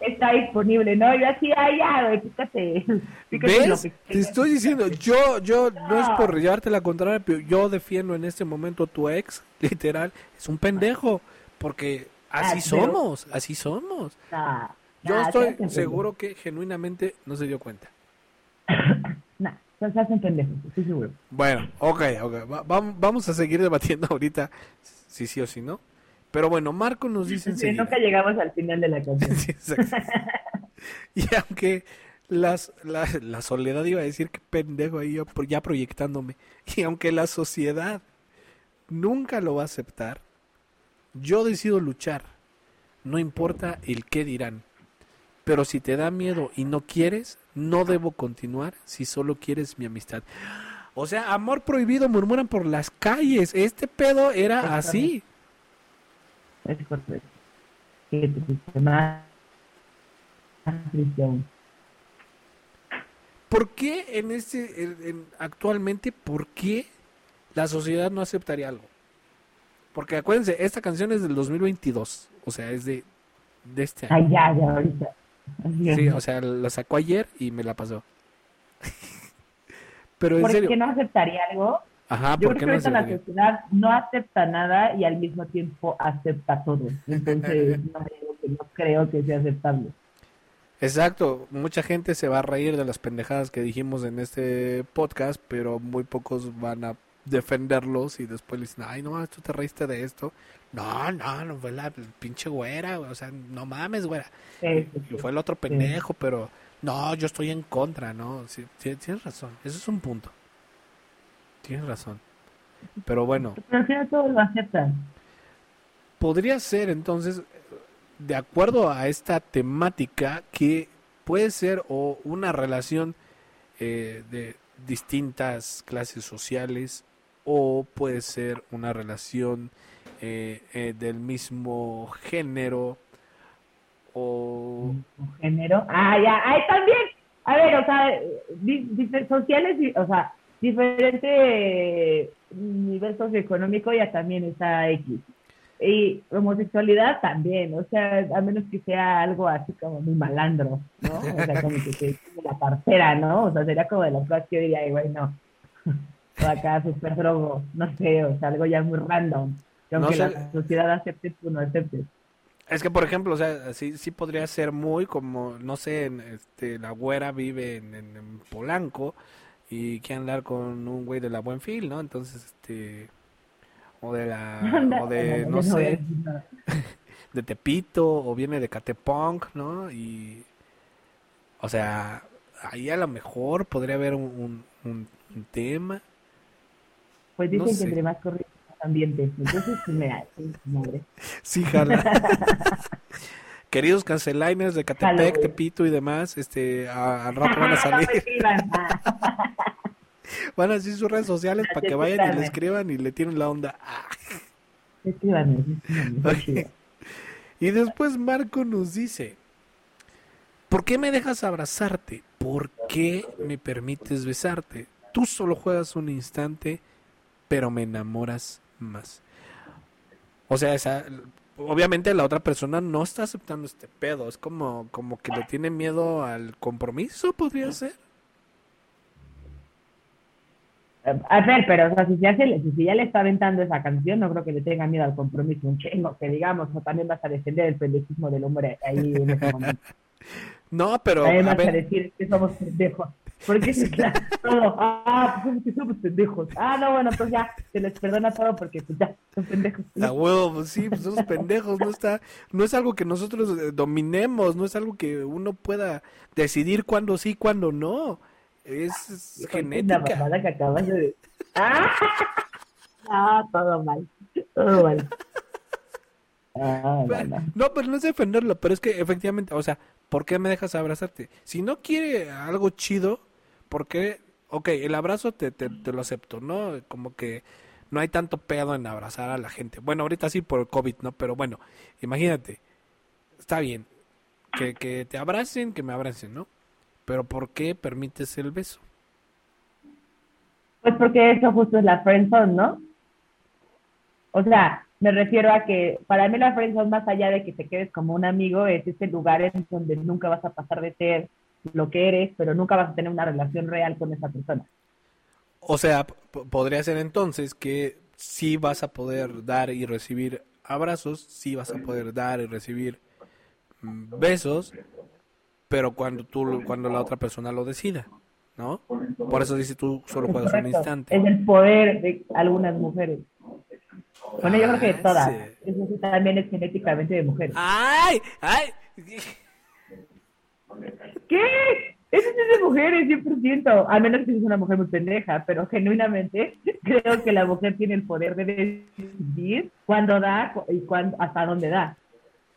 está disponible, ¿no? Y así, ah, ya, güey, pícate, pícate lo ¿Ves? Te estoy diciendo, yo, yo, no es por llevarte la contraria, pero yo defiendo en este momento a tu ex, literal, es un pendejo, porque así Ah, pero- somos, así somos. Nah, Yo nah, se estoy seguro que genuinamente no se dio cuenta. Nah, se hacen pendejos, estoy seguro. Bueno, ok, ok, va- vam- vamos a seguir debatiendo ahorita si sí o si no. Pero bueno, Marco nos dice Sí, nunca llegamos al final de la canción. Sí. Y aunque las, la, la soledad iba a decir que pendejo ahí yo ya proyectándome, y aunque la sociedad nunca lo va a aceptar, yo decido luchar, no importa el qué dirán. Pero si te da miedo y no quieres, no debo continuar si solo quieres mi amistad. O sea, amor prohibido murmuran por las calles. Este pedo era así. Es correcto. Que te fuiste más. ¿Por qué en este, en- en- actualmente, por qué la sociedad no aceptaría algo. Porque acuérdense, esta canción es del 2022, o sea, es de, de este año. Ay, ya, ya, ahorita. Así Sí, es. o sea, la sacó ayer y me la pasó. Pero en ¿Por serio, qué no aceptaría algo? Ajá, Yo ¿por creo qué que no ahorita la sociedad no acepta nada y al mismo tiempo acepta todo. Entonces, no, no creo que sea aceptable. Exacto, mucha gente se va a reír de las pendejadas que dijimos en este podcast, pero muy pocos van a defenderlos y después le dicen, ay, no, tú te reíste de esto. No, no, no fue la pinche güera, o sea, no mames, güera. Sí, sí, fue el otro pendejo, pero no, yo estoy en contra, ¿no? Tienes razón, eso es un punto. Tienes razón. Pero bueno, Pero al final todos lo aceptan. podría ser entonces, de acuerdo a esta temática, que puede ser o una relación eh, de distintas clases sociales o puede ser una relación eh, eh, del mismo género o género. Ah, ya, ahí también. A ver, o sea, di- difer- sociales, y- o sea, diferente nivel socioeconómico ya también está X. Y homosexualidad también, o sea, a menos que sea algo así como muy malandro, ¿no? O sea, como que se la cartera, ¿no? O sea, sería como de las cosas que yo diría, "Ay, güey, no. O acá súper drogo, no sé, o sea, algo ya muy random. Que No aunque sé. la sociedad acepte, tú no aceptes. Es que, por ejemplo, o sea, sí, sí podría ser muy como, no sé, este, la güera vive en, en- en Polanco y quiere andar con un güey de la Buenfil, ¿no? Entonces, este, o de la, o de, no sé, de Tepito, o viene de Catepunk, ¿no? Y, o sea, ahí a lo mejor podría haber un, un, un- tema. Pues No dicen sé. que entre más corriente más ambiente. Entonces, pues, mira, sí, madre. Sí, jala. Queridos canceliners de Catepec. Tepito y demás, este, a- al rato van a salir. Van a decir sus redes sociales para que vayan y le escriban y le tiren la onda. Ah. Y después Marco nos dice, ¿por qué me dejas abrazarte? ¿Por qué me permites besarte? Tú solo juegas un instante, pero me enamoras más. O sea, esa, obviamente la otra persona no está aceptando este pedo. Es como, como que le tiene miedo al compromiso, podría ser. A ver, pero o sea, si ya, se le, si ya le está aventando esa canción, no creo que le tenga miedo al compromiso un chingo, que digamos, o también vas a defender el pendejismo del hombre ahí en ese momento. No, pero También vas a ver, decir que somos pendejos. Porque es claro, todo, ah, pues somos pendejos. Ah, no, bueno, pues ya, se les perdona todo porque pues ya, son pendejos. A huevo, pues sí, pues esos pendejos, no está, no es algo que nosotros eh, dominemos, no es algo que uno pueda decidir cuándo sí, cuándo no. Es, es La genética. mamada que acabas de. ¡Ah! Ah, todo mal. Todo mal. Ah, no, no. No, pero no es defenderlo, pero es que efectivamente, o sea, ¿por qué me dejas abrazarte? Si no quiere algo chido, ¿por qué? Ok, el abrazo te, te, lo acepto, ¿no? Como que no hay tanto pedo en abrazar a la gente. Bueno, ahorita sí por el COVID, ¿no? Pero bueno, imagínate, está bien, que, que te abracen, que me abracen, ¿no? Pero ¿por qué permites el beso? Pues porque eso justo es la friendzone, ¿no? O sea, me refiero a que para mí la friendzone, más allá de que te quedes como un amigo, es ese lugar en donde nunca vas a pasar de ser lo que eres, pero nunca vas a tener una relación real con esa persona. O sea, podría ser entonces que sí vas a poder dar y recibir abrazos, sí vas a poder dar y recibir mm, besos, pero cuando tú, cuando la otra persona lo decida, ¿no? Por eso dice tú solo juegas un instante. Es el poder de algunas mujeres. Bueno, yo creo que de Ah, todas. sí. Eso también es genéticamente de mujeres. ¡Ay! ¡Ay! ¿Qué? Eso es de mujeres, 100%. Al menos que seas una mujer muy pendeja, pero genuinamente creo que la mujer tiene el poder de decidir cuándo da y cuándo, hasta dónde da.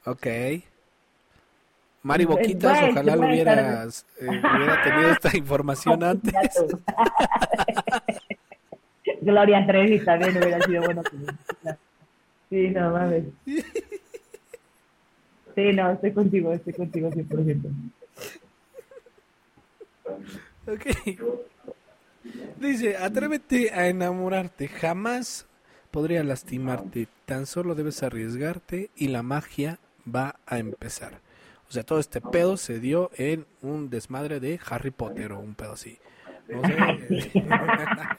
Ok. Mari Boquitas, ojalá lo a hubieras, eh, hubiera tenido esta información antes. Gloria Trevi también hubiera sido bueno. Sí, no mames. Sí, no, estoy contigo, estoy contigo 100%. Ok. Dice, atrévete a enamorarte, jamás podría lastimarte, tan solo debes arriesgarte y la magia va a empezar. O sea, todo este pedo se dio en un desmadre de Harry Potter o un pedo así. No sé.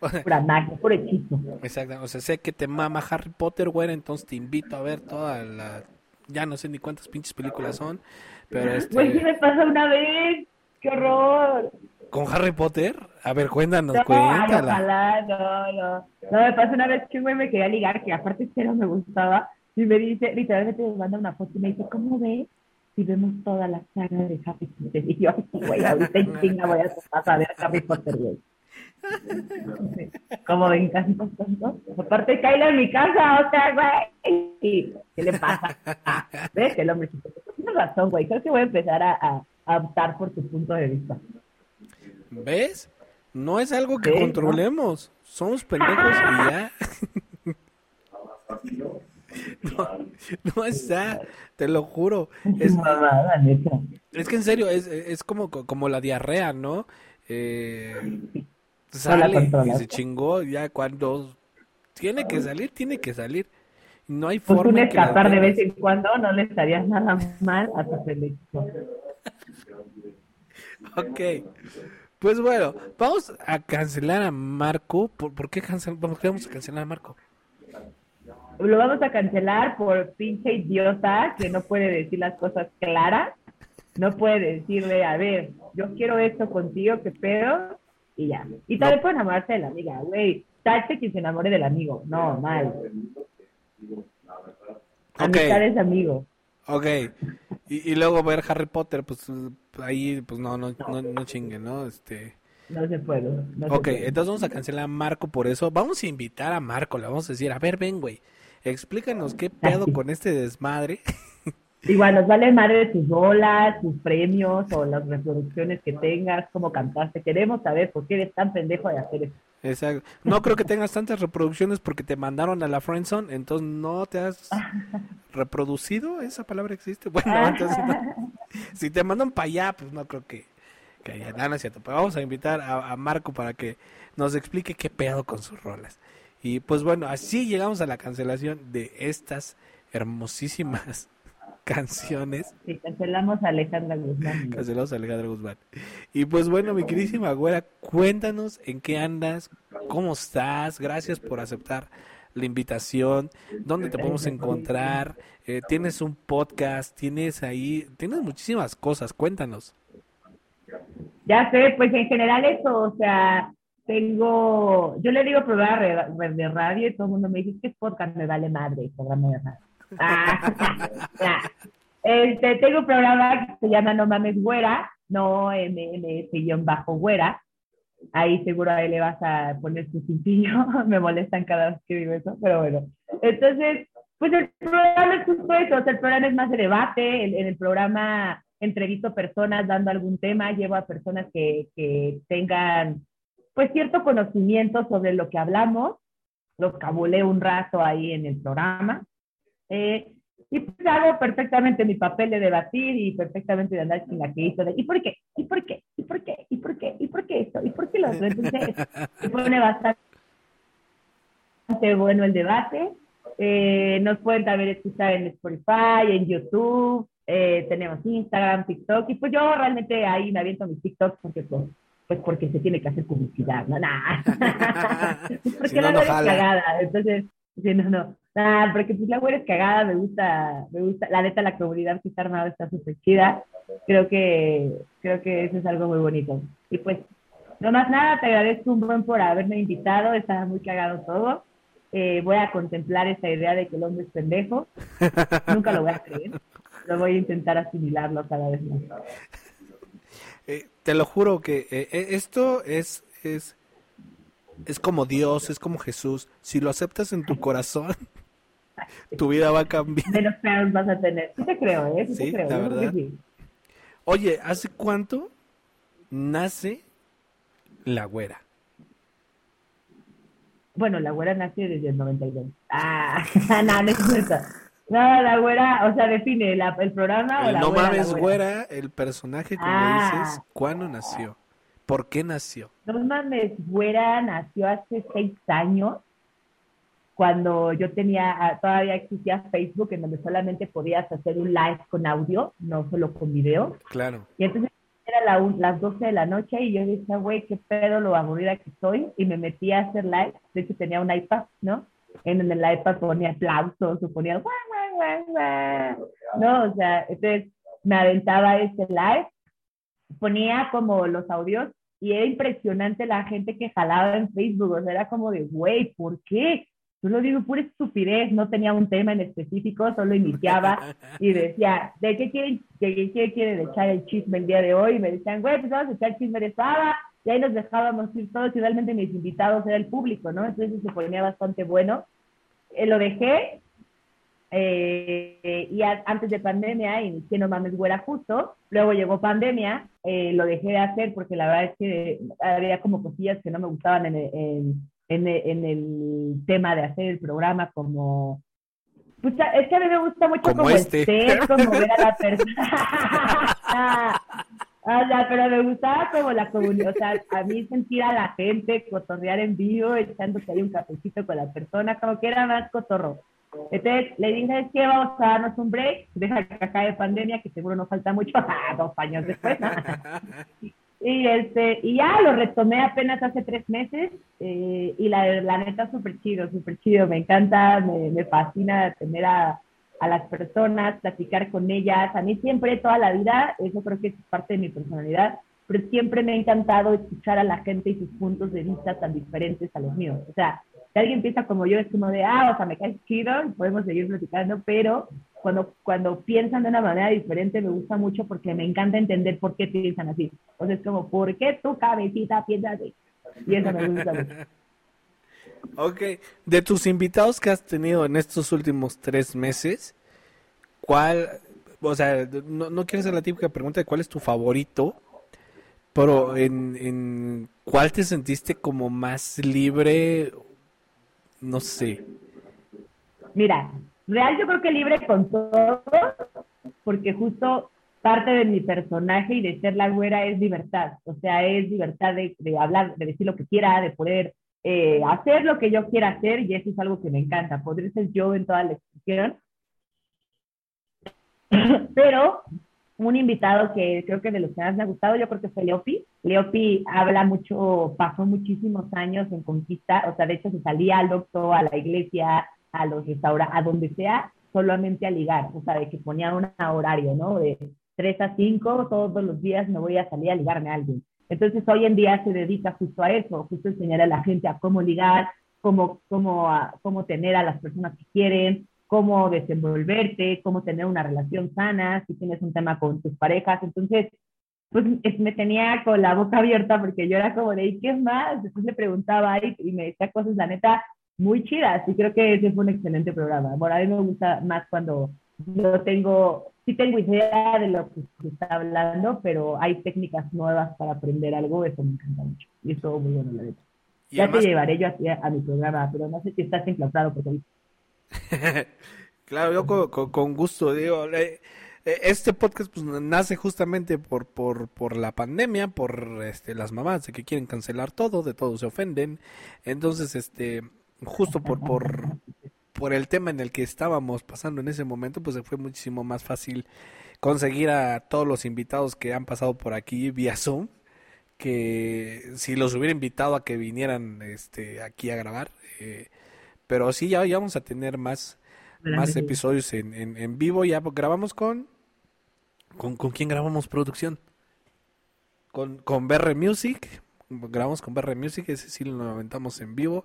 O sea, Pura magia, hechizo. Exacto, o sea, sé que te mama Harry Potter, güey, entonces te invito a ver toda la... Ya no sé ni cuántas pinches películas son, pero Güey, ¿qué este... me pasó una vez? ¡Qué horror! ¿Con Harry Potter? A ver, cuéntanos, No, cuéntala. ojalá, no, no. No, me pasó una vez que un güey me quería ligar, que aparte cero me gustaba, y me dice, literalmente me manda una foto y me dice, ¿cómo ves si vemos toda la saga de Harry Potter? Y yo, güey, ahorita en chinga voy a a ver Harry Potter, güey. Como casi por tonto. Aparte, Kyla en mi casa, o sea, güey. ¿Qué le pasa? Ah, ¿Ves? El hombre. Tienes razón, güey. Creo que voy a empezar a, a, a optar por tu punto de vista. ¿Ves? No es algo que controlemos. Somos pendejos y ya. No, no está, te lo juro. Es, es que en serio, es, es como, como la diarrea, ¿no? Eh, sale y se chingó, ya cuando tiene que salir, tiene que salir. No hay Pues forma la escapar de vez en cuando no le estarías nada mal a tu selección. Ok. Pues bueno, vamos a cancelar a Marco. ¿Por, por qué, cancel- por qué vamos a cancelar a Marco? Lo vamos a cancelar por pinche idiota que no puede decir las cosas claras. No puede decirle, a ver, yo quiero esto contigo, qué pedo, y ya. Y también puede enamorarse de la amiga, güey. Tache que se enamore del amigo. No, mal. Amistad es amigo. Ok. Y, y luego ver Harry Potter, pues ahí, pues no, no, no, no chingue, ¿no? Este. No se puede. no se Ok, puede. entonces vamos a cancelar a Marco por eso. Vamos a invitar a Marco, le vamos a decir, a ver, ven, güey, explícanos qué pedo con este desmadre. Igual, nos vale madre tus bolas, tus premios o las reproducciones que tengas, cómo cantaste. Queremos saber por qué eres tan pendejo de hacer eso. Exacto. No creo que tengas tantas reproducciones porque te mandaron a la friendzone, entonces no te has reproducido, esa palabra existe. Bueno, entonces no. si te mandan para allá, pues no creo que, que haya nada, no es cierto. Pero vamos a invitar a, a Marco para que nos explique qué pedo con sus rolas. Y pues bueno, así llegamos a la cancelación de estas hermosísimas canciones Si cancelamos a Alejandra Guzmán. Cancelados a Alejandra Guzmán. Y pues bueno, mi queridísima güera, cuéntanos en qué andas, cómo estás, gracias por aceptar la invitación, dónde te podemos encontrar, Eh, tienes un podcast, tienes ahí, tienes muchísimas cosas, cuéntanos. Ya sé, pues en general eso, o sea, tengo, yo le digo programa de radio y todo el mundo me dice que es podcast, me vale madre, programa de radio. Ah, este, tengo un programa que se llama No Mames Güera, no MMS-bajo Güera. Ahí seguro ahí le vas a poner tu cintillo, me molestan cada vez que digo eso, pero bueno. Entonces, pues el programa es justo eso, el programa es más de debate, el- en el programa entrevisto personas dando algún tema, llevo a personas que, que tengan pues cierto conocimiento sobre lo que hablamos, los cabuleo un rato ahí en el programa. Eh, y pues hago perfectamente mi papel de debatir y perfectamente de andar chingaquito de ¿y por qué? ¿y por qué? ¿y por qué? ¿y por qué? ¿y por qué esto? ¿y por qué lo otro? Entonces se pone bastante bueno el debate. Eh, nos pueden también escuchar en Spotify, en YouTube, eh, tenemos Instagram, TikTok, y pues yo realmente ahí me aviento mis TikToks porque pues, pues porque se tiene que hacer publicidad, no, nah. porque Si no, la no cagada, entonces, sí, no, no, nah, porque pues la güera es cagada, me gusta, me gusta, la neta la comunidad que está armada está súper chida, creo que, creo que eso es algo muy bonito, y pues, no más nada, te agradezco un buen por haberme invitado, estaba muy cagado todo, eh, voy a contemplar esa idea de que el hombre es pendejo. Nunca lo voy a creer. Lo voy a intentar asimilarlo cada vez más. Eh, te lo juro que eh, eh, esto es, es, es como Dios, es como Jesús. Si lo aceptas en tu corazón, tu vida va a cambiar. Menos pedos vas a tener. Sí te creo, ¿eh? Sí, Sí, te creo. la verdad. sí. Oye, ¿hace cuánto nace la güera? Bueno, la güera nació desde el 92. Ah, no, no es cierto. No, la güera, o sea, define la- el programa o El la no güera. la mames, güera. güera, el personaje, como Ah. dices, ¿cuándo nació? ¿Por qué nació? No mames, Güera nació hace seis años, cuando yo tenía, ah, todavía existía Facebook, en donde solamente podías hacer un live con audio, no solo con video. Claro. Y entonces era la las 12 de la noche y yo decía, güey, qué pedo lo aburrida que estoy. Y me metí a hacer live. De hecho, tenía un iPad, ¿no? En el iPad ponía aplausos o ponía, guau, guau, guau, No, o sea, entonces me aventaba ese live, ponía como los audios y era impresionante la gente que jalaba en Facebook. O sea, era como de, güey, ¿por qué? Yo lo digo pura estupidez, no tenía un tema en específico, solo iniciaba y decía, ¿de qué quieren, de qué quieren echar el chisme el día de hoy? Y me decían, güey, pues vamos a echar chisme de Saba, y ahí nos dejábamos ir todos, y realmente mis invitados era el público, ¿no? Entonces se ponía bastante bueno. Eh, lo dejé, eh, y antes de pandemia inicié No Mames Güera justo, luego llegó pandemia, eh, lo dejé de hacer porque la verdad es que había como cosillas que no me gustaban en, en en, en el tema de hacer el programa como pues, es que a mí me gusta mucho como, este. como ver a la persona. pero me gustaba como la comunidad, o sea, a mí sentir a la gente cotorrear en vivo, echándose ahí un cafecito con la persona, como que era más cotorro. Entonces le dije, es que vamos a darnos un break, deja que acabe pandemia, que seguro nos falta mucho, dos años después. Y, este, y ya lo retomé apenas hace tres meses eh, y la, la neta súper chido, súper chido. Me encanta, me, me fascina tener a, a, las personas, platicar con ellas. A mí siempre, toda la vida, eso creo que es parte de mi personalidad, pero siempre me ha encantado escuchar a la gente y sus puntos de vista tan diferentes a los míos. O sea, si alguien piensa como yo, es como de, ah, o sea, me cae chido podemos seguir platicando, pero cuando, cuando piensan de una manera diferente me gusta mucho porque me encanta entender por qué piensan así. Entonces, como, ¿por qué tu cabecita piensa así? Y eso me gusta mucho. Ok, de tus invitados que has tenido en estos últimos tres meses, ¿cuál, o sea, no, no quiero hacer la típica pregunta de cuál es tu favorito, pero en, en cuál te sentiste como más libre, no sé. Mira, Real yo creo que libre con todo, porque justo parte de mi personaje y de ser la güera es libertad, o sea, es libertad de, hablar, de decir lo que quiera, de poder eh, hacer lo que yo quiera hacer y eso es algo que me encanta, poder ser yo en toda la expresión. Pero un invitado que creo que de los que más me ha gustado, yo creo que fue Leopi. Leopi habla mucho, pasó muchísimos años en conquista, o sea, de hecho se salía al doctor, a la iglesia, a los restaurantes, a donde sea, solamente a ligar, o sea, de que ponía un horario, ¿no? De 3 a 5, todos los días me voy a salir a ligarme a alguien. Entonces, hoy en día se dedica justo a eso, justo enseñar a la gente a cómo ligar, cómo, cómo, a, cómo tener a las personas que quieren, cómo desenvolverte, cómo tener una relación sana, si tienes un tema con tus parejas. Entonces, pues me tenía con la boca abierta porque yo era como de, ¿y qué más? Después le preguntaba y, y me decía cosas, la neta, muy chidas y creo que ese fue un excelente programa. Bueno, a mí me gusta más cuando yo tengo, sí tengo idea de lo que se está hablando, pero hay técnicas nuevas para aprender algo, eso me encanta mucho. Y eso muy bueno, la verdad. Ya te llevaré yo a, mi programa, pero no sé si estás porque claro, yo con, con, gusto digo, este podcast pues nace justamente por, por, por la pandemia, por este, las mamás de que quieren cancelar todo, de todo se ofenden. Entonces, este, justo por, por, por el tema en el que estábamos pasando en ese momento, pues fue muchísimo más fácil conseguir a todos los invitados que han pasado por aquí vía Zoom, que si los hubiera invitado a que vinieran este, aquí a grabar. Eh, pero sí, ya, vamos a tener más, más episodios en, en, en vivo. Ya grabamos con, con... ¿Con quién grabamos producción? Con, con BR Music. Grabamos con BR Music, ese sí lo aventamos en vivo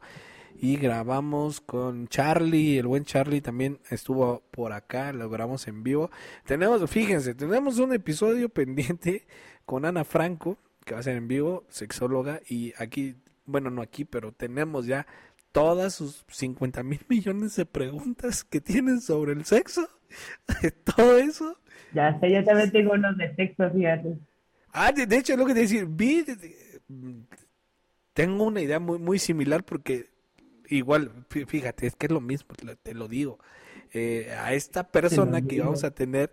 y grabamos con Charlie, el buen Charlie también estuvo por acá, lo grabamos en vivo. Tenemos, fíjense, tenemos un episodio pendiente con Ana Franco, que va a ser en vivo, sexóloga, y aquí, bueno, no aquí, pero tenemos ya todas sus 50 mil millones de preguntas que tienen sobre el sexo, todo eso. Ya sé, yo también tengo unos de sexo, fíjate. Ah, de, hecho, lo que te decir, vi, tengo una idea muy, muy similar porque igual, fíjate, es que es lo mismo, te lo digo. Eh, a esta persona que íbamos a tener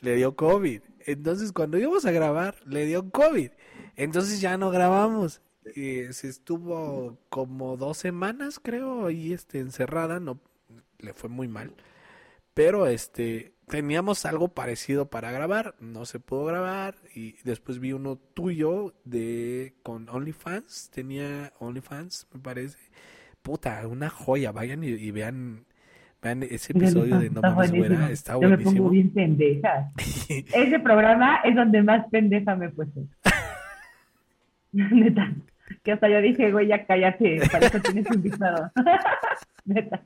le dio COVID. Entonces, cuando íbamos a grabar, le dio COVID. Entonces ya no grabamos. Eh, se estuvo como dos semanas, creo, ahí este, encerrada, no le fue muy mal. Pero este teníamos algo parecido para grabar, no se pudo grabar y después vi uno tuyo de con OnlyFans, tenía OnlyFans, me parece. Puta, una joya, vayan y, vean vean ese episodio de No Mames Güera, está Yo me pongo bien pendeja. ese programa es donde más pendeja me he puesto. Neta. Que hasta yo dije, güey, ya cállate, para eso tienes invitado. Neta.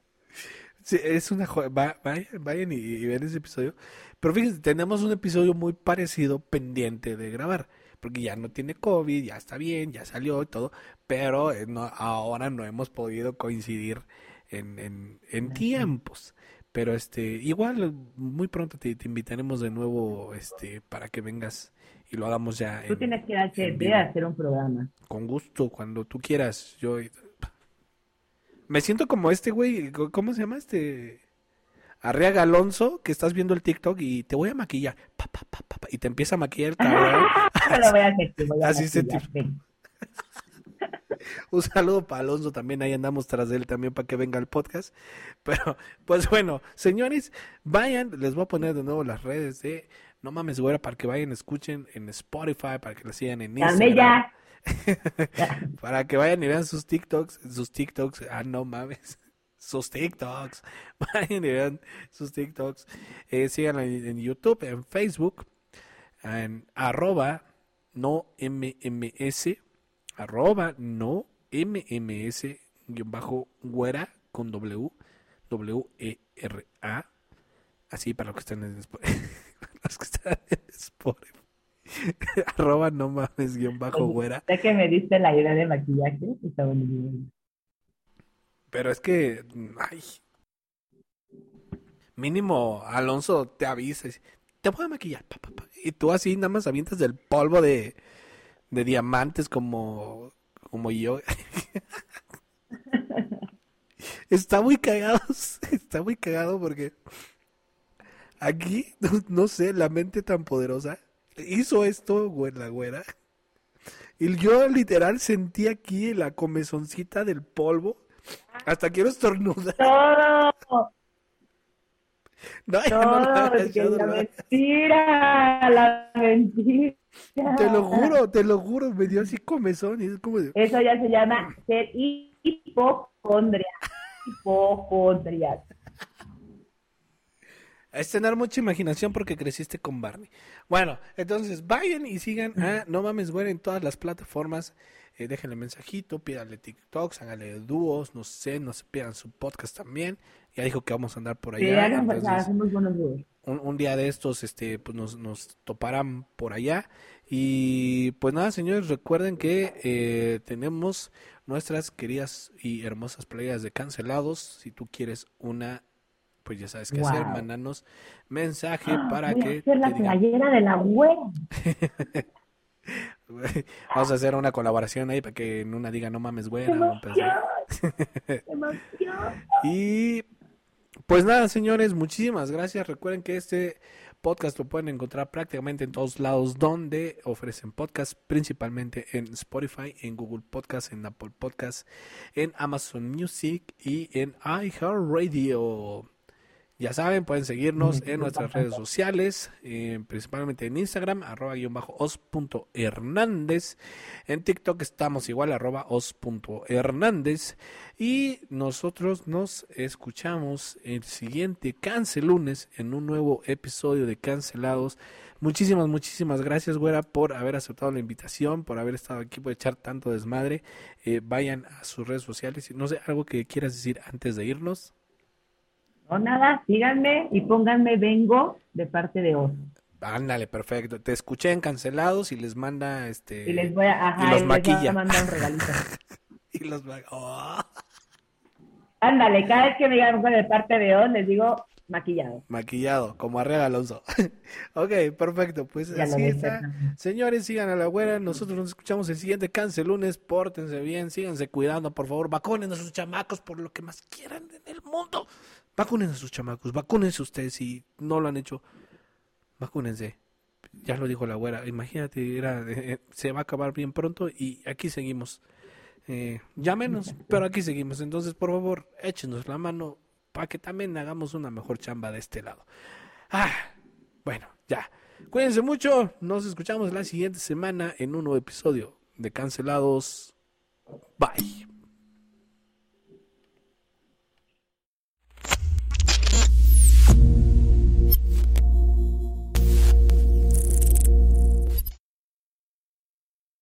Sí, es una joya. vayan, y, vean ese episodio. Pero fíjense, tenemos un episodio muy parecido pendiente de grabar. Porque ya no tiene COVID, ya está bien, ya salió y todo. Pero eh, no, ahora no hemos podido coincidir en, en, en tiempos. Pero este, igual muy pronto te, te, invitaremos de nuevo este para que vengas y lo hagamos ya. Tú tienes que hacer, hacer un programa. Con gusto, cuando tú quieras. Yo me siento como este güey, ¿cómo se llama este? Arriaga Alonso, que estás viendo el TikTok y te voy a maquillar. y te empieza a maquillar el cabrón. Así se Un saludo para Alonso también, ahí andamos tras él también para que venga el podcast. Pero, pues bueno, señores, vayan, les voy a poner de nuevo las redes de No Mames Güera para que vayan, escuchen en Spotify, para que la sigan en Instagram. para que vayan y vean sus TikToks, sus TikToks, ah, no mames, sus TikToks, vayan y vean sus TikToks, eh, síganla en, YouTube, en Facebook, en arroba no mms, arroba no mms, guion bajo güera con W, W E R A, así para los que están en, los que están en Spotify. Arroba no mames, guion bajo güera. Sé que me diste la idea de maquillaje, está bonito. Pero es que, ay, mínimo Alonso te avisa, te voy a maquillar, y tú así nada más avientas del polvo de, de diamantes como, como yo. está muy cagado, está muy cagado porque aquí, no sé, la mente tan poderosa hizo esto, güey, la güera. Y yo literal sentí aquí la comezoncita del polvo. Hasta quiero estornudar. Todo. No, no, la mentira, la mentira. Te lo juro, te lo juro, me dio así comezón y es como Eso ya se llama ser hipocondria. Hipocondria. Es tener mucha imaginación porque creciste con Barney. Bueno, entonces vayan y sigan a No Mames Güera en todas las plataformas. Eh, déjenle mensajito, pídanle TikToks, háganle dúos, no sé, no se pierdan su podcast también. Ya dijo que vamos a andar por allá. un, un, día de estos, este, pues nos, nos toparán por allá. Y pues nada, señores, recuerden que eh, tenemos nuestras queridas y hermosas playas de cancelados. Si tú quieres una pues ya sabes qué hacer, mandanos mensaje ah, para que. hacer la playera de la web. Vamos a hacer una colaboración ahí para que en una diga no mames güey. y pues nada, señores, muchísimas gracias. Recuerden que este podcast lo pueden encontrar prácticamente en todos lados donde ofrecen podcast, principalmente en Spotify, en Google Podcast, en Apple Podcast, en Amazon Music y en iHeartRadio. Ya saben, pueden seguirnos en nuestras redes sociales, eh, principalmente en Instagram, arroba guion bajo os.hernández. En TikTok estamos igual, arroba os.hernández. Y nosotros nos escuchamos el siguiente Cancelunes en un nuevo episodio de Cancelados. Muchísimas, muchísimas gracias, güera, por haber aceptado la invitación, por haber estado aquí, por echar tanto desmadre. Eh, vayan a sus redes sociales. No sé, algo que quieras decir antes de irnos. O nada, síganme y pónganme vengo de parte de Oso. Ándale, perfecto. Te escuché en cancelados y les manda este. Y les voy a, ajá, y los maquilla. a mandar un regalito. y los oh. Ándale, cada vez que me digan de parte de Oso, les digo maquillado. Maquillado, como Arrega Alonso. ok, perfecto. Pues así está. Señores, sigan a la güera. Nosotros nos escuchamos el siguiente cancelunes. Pórtense bien, síganse cuidando, por favor. Vacunen a sus chamacos por lo que más quieran en el mundo. Vacúnense a sus chamacos, vacúnense ustedes si no lo han hecho. Vacúnense. ya lo dijo la güera, imagínate, era, eh, se va a acabar bien pronto y aquí seguimos. Eh, ya menos, pero aquí seguimos. Entonces, por favor, échenos la mano para que también hagamos una mejor chamba de este lado. Ah, bueno, ya. Cuídense mucho. Nos escuchamos la siguiente semana en un nuevo episodio de Cancelados. Bye.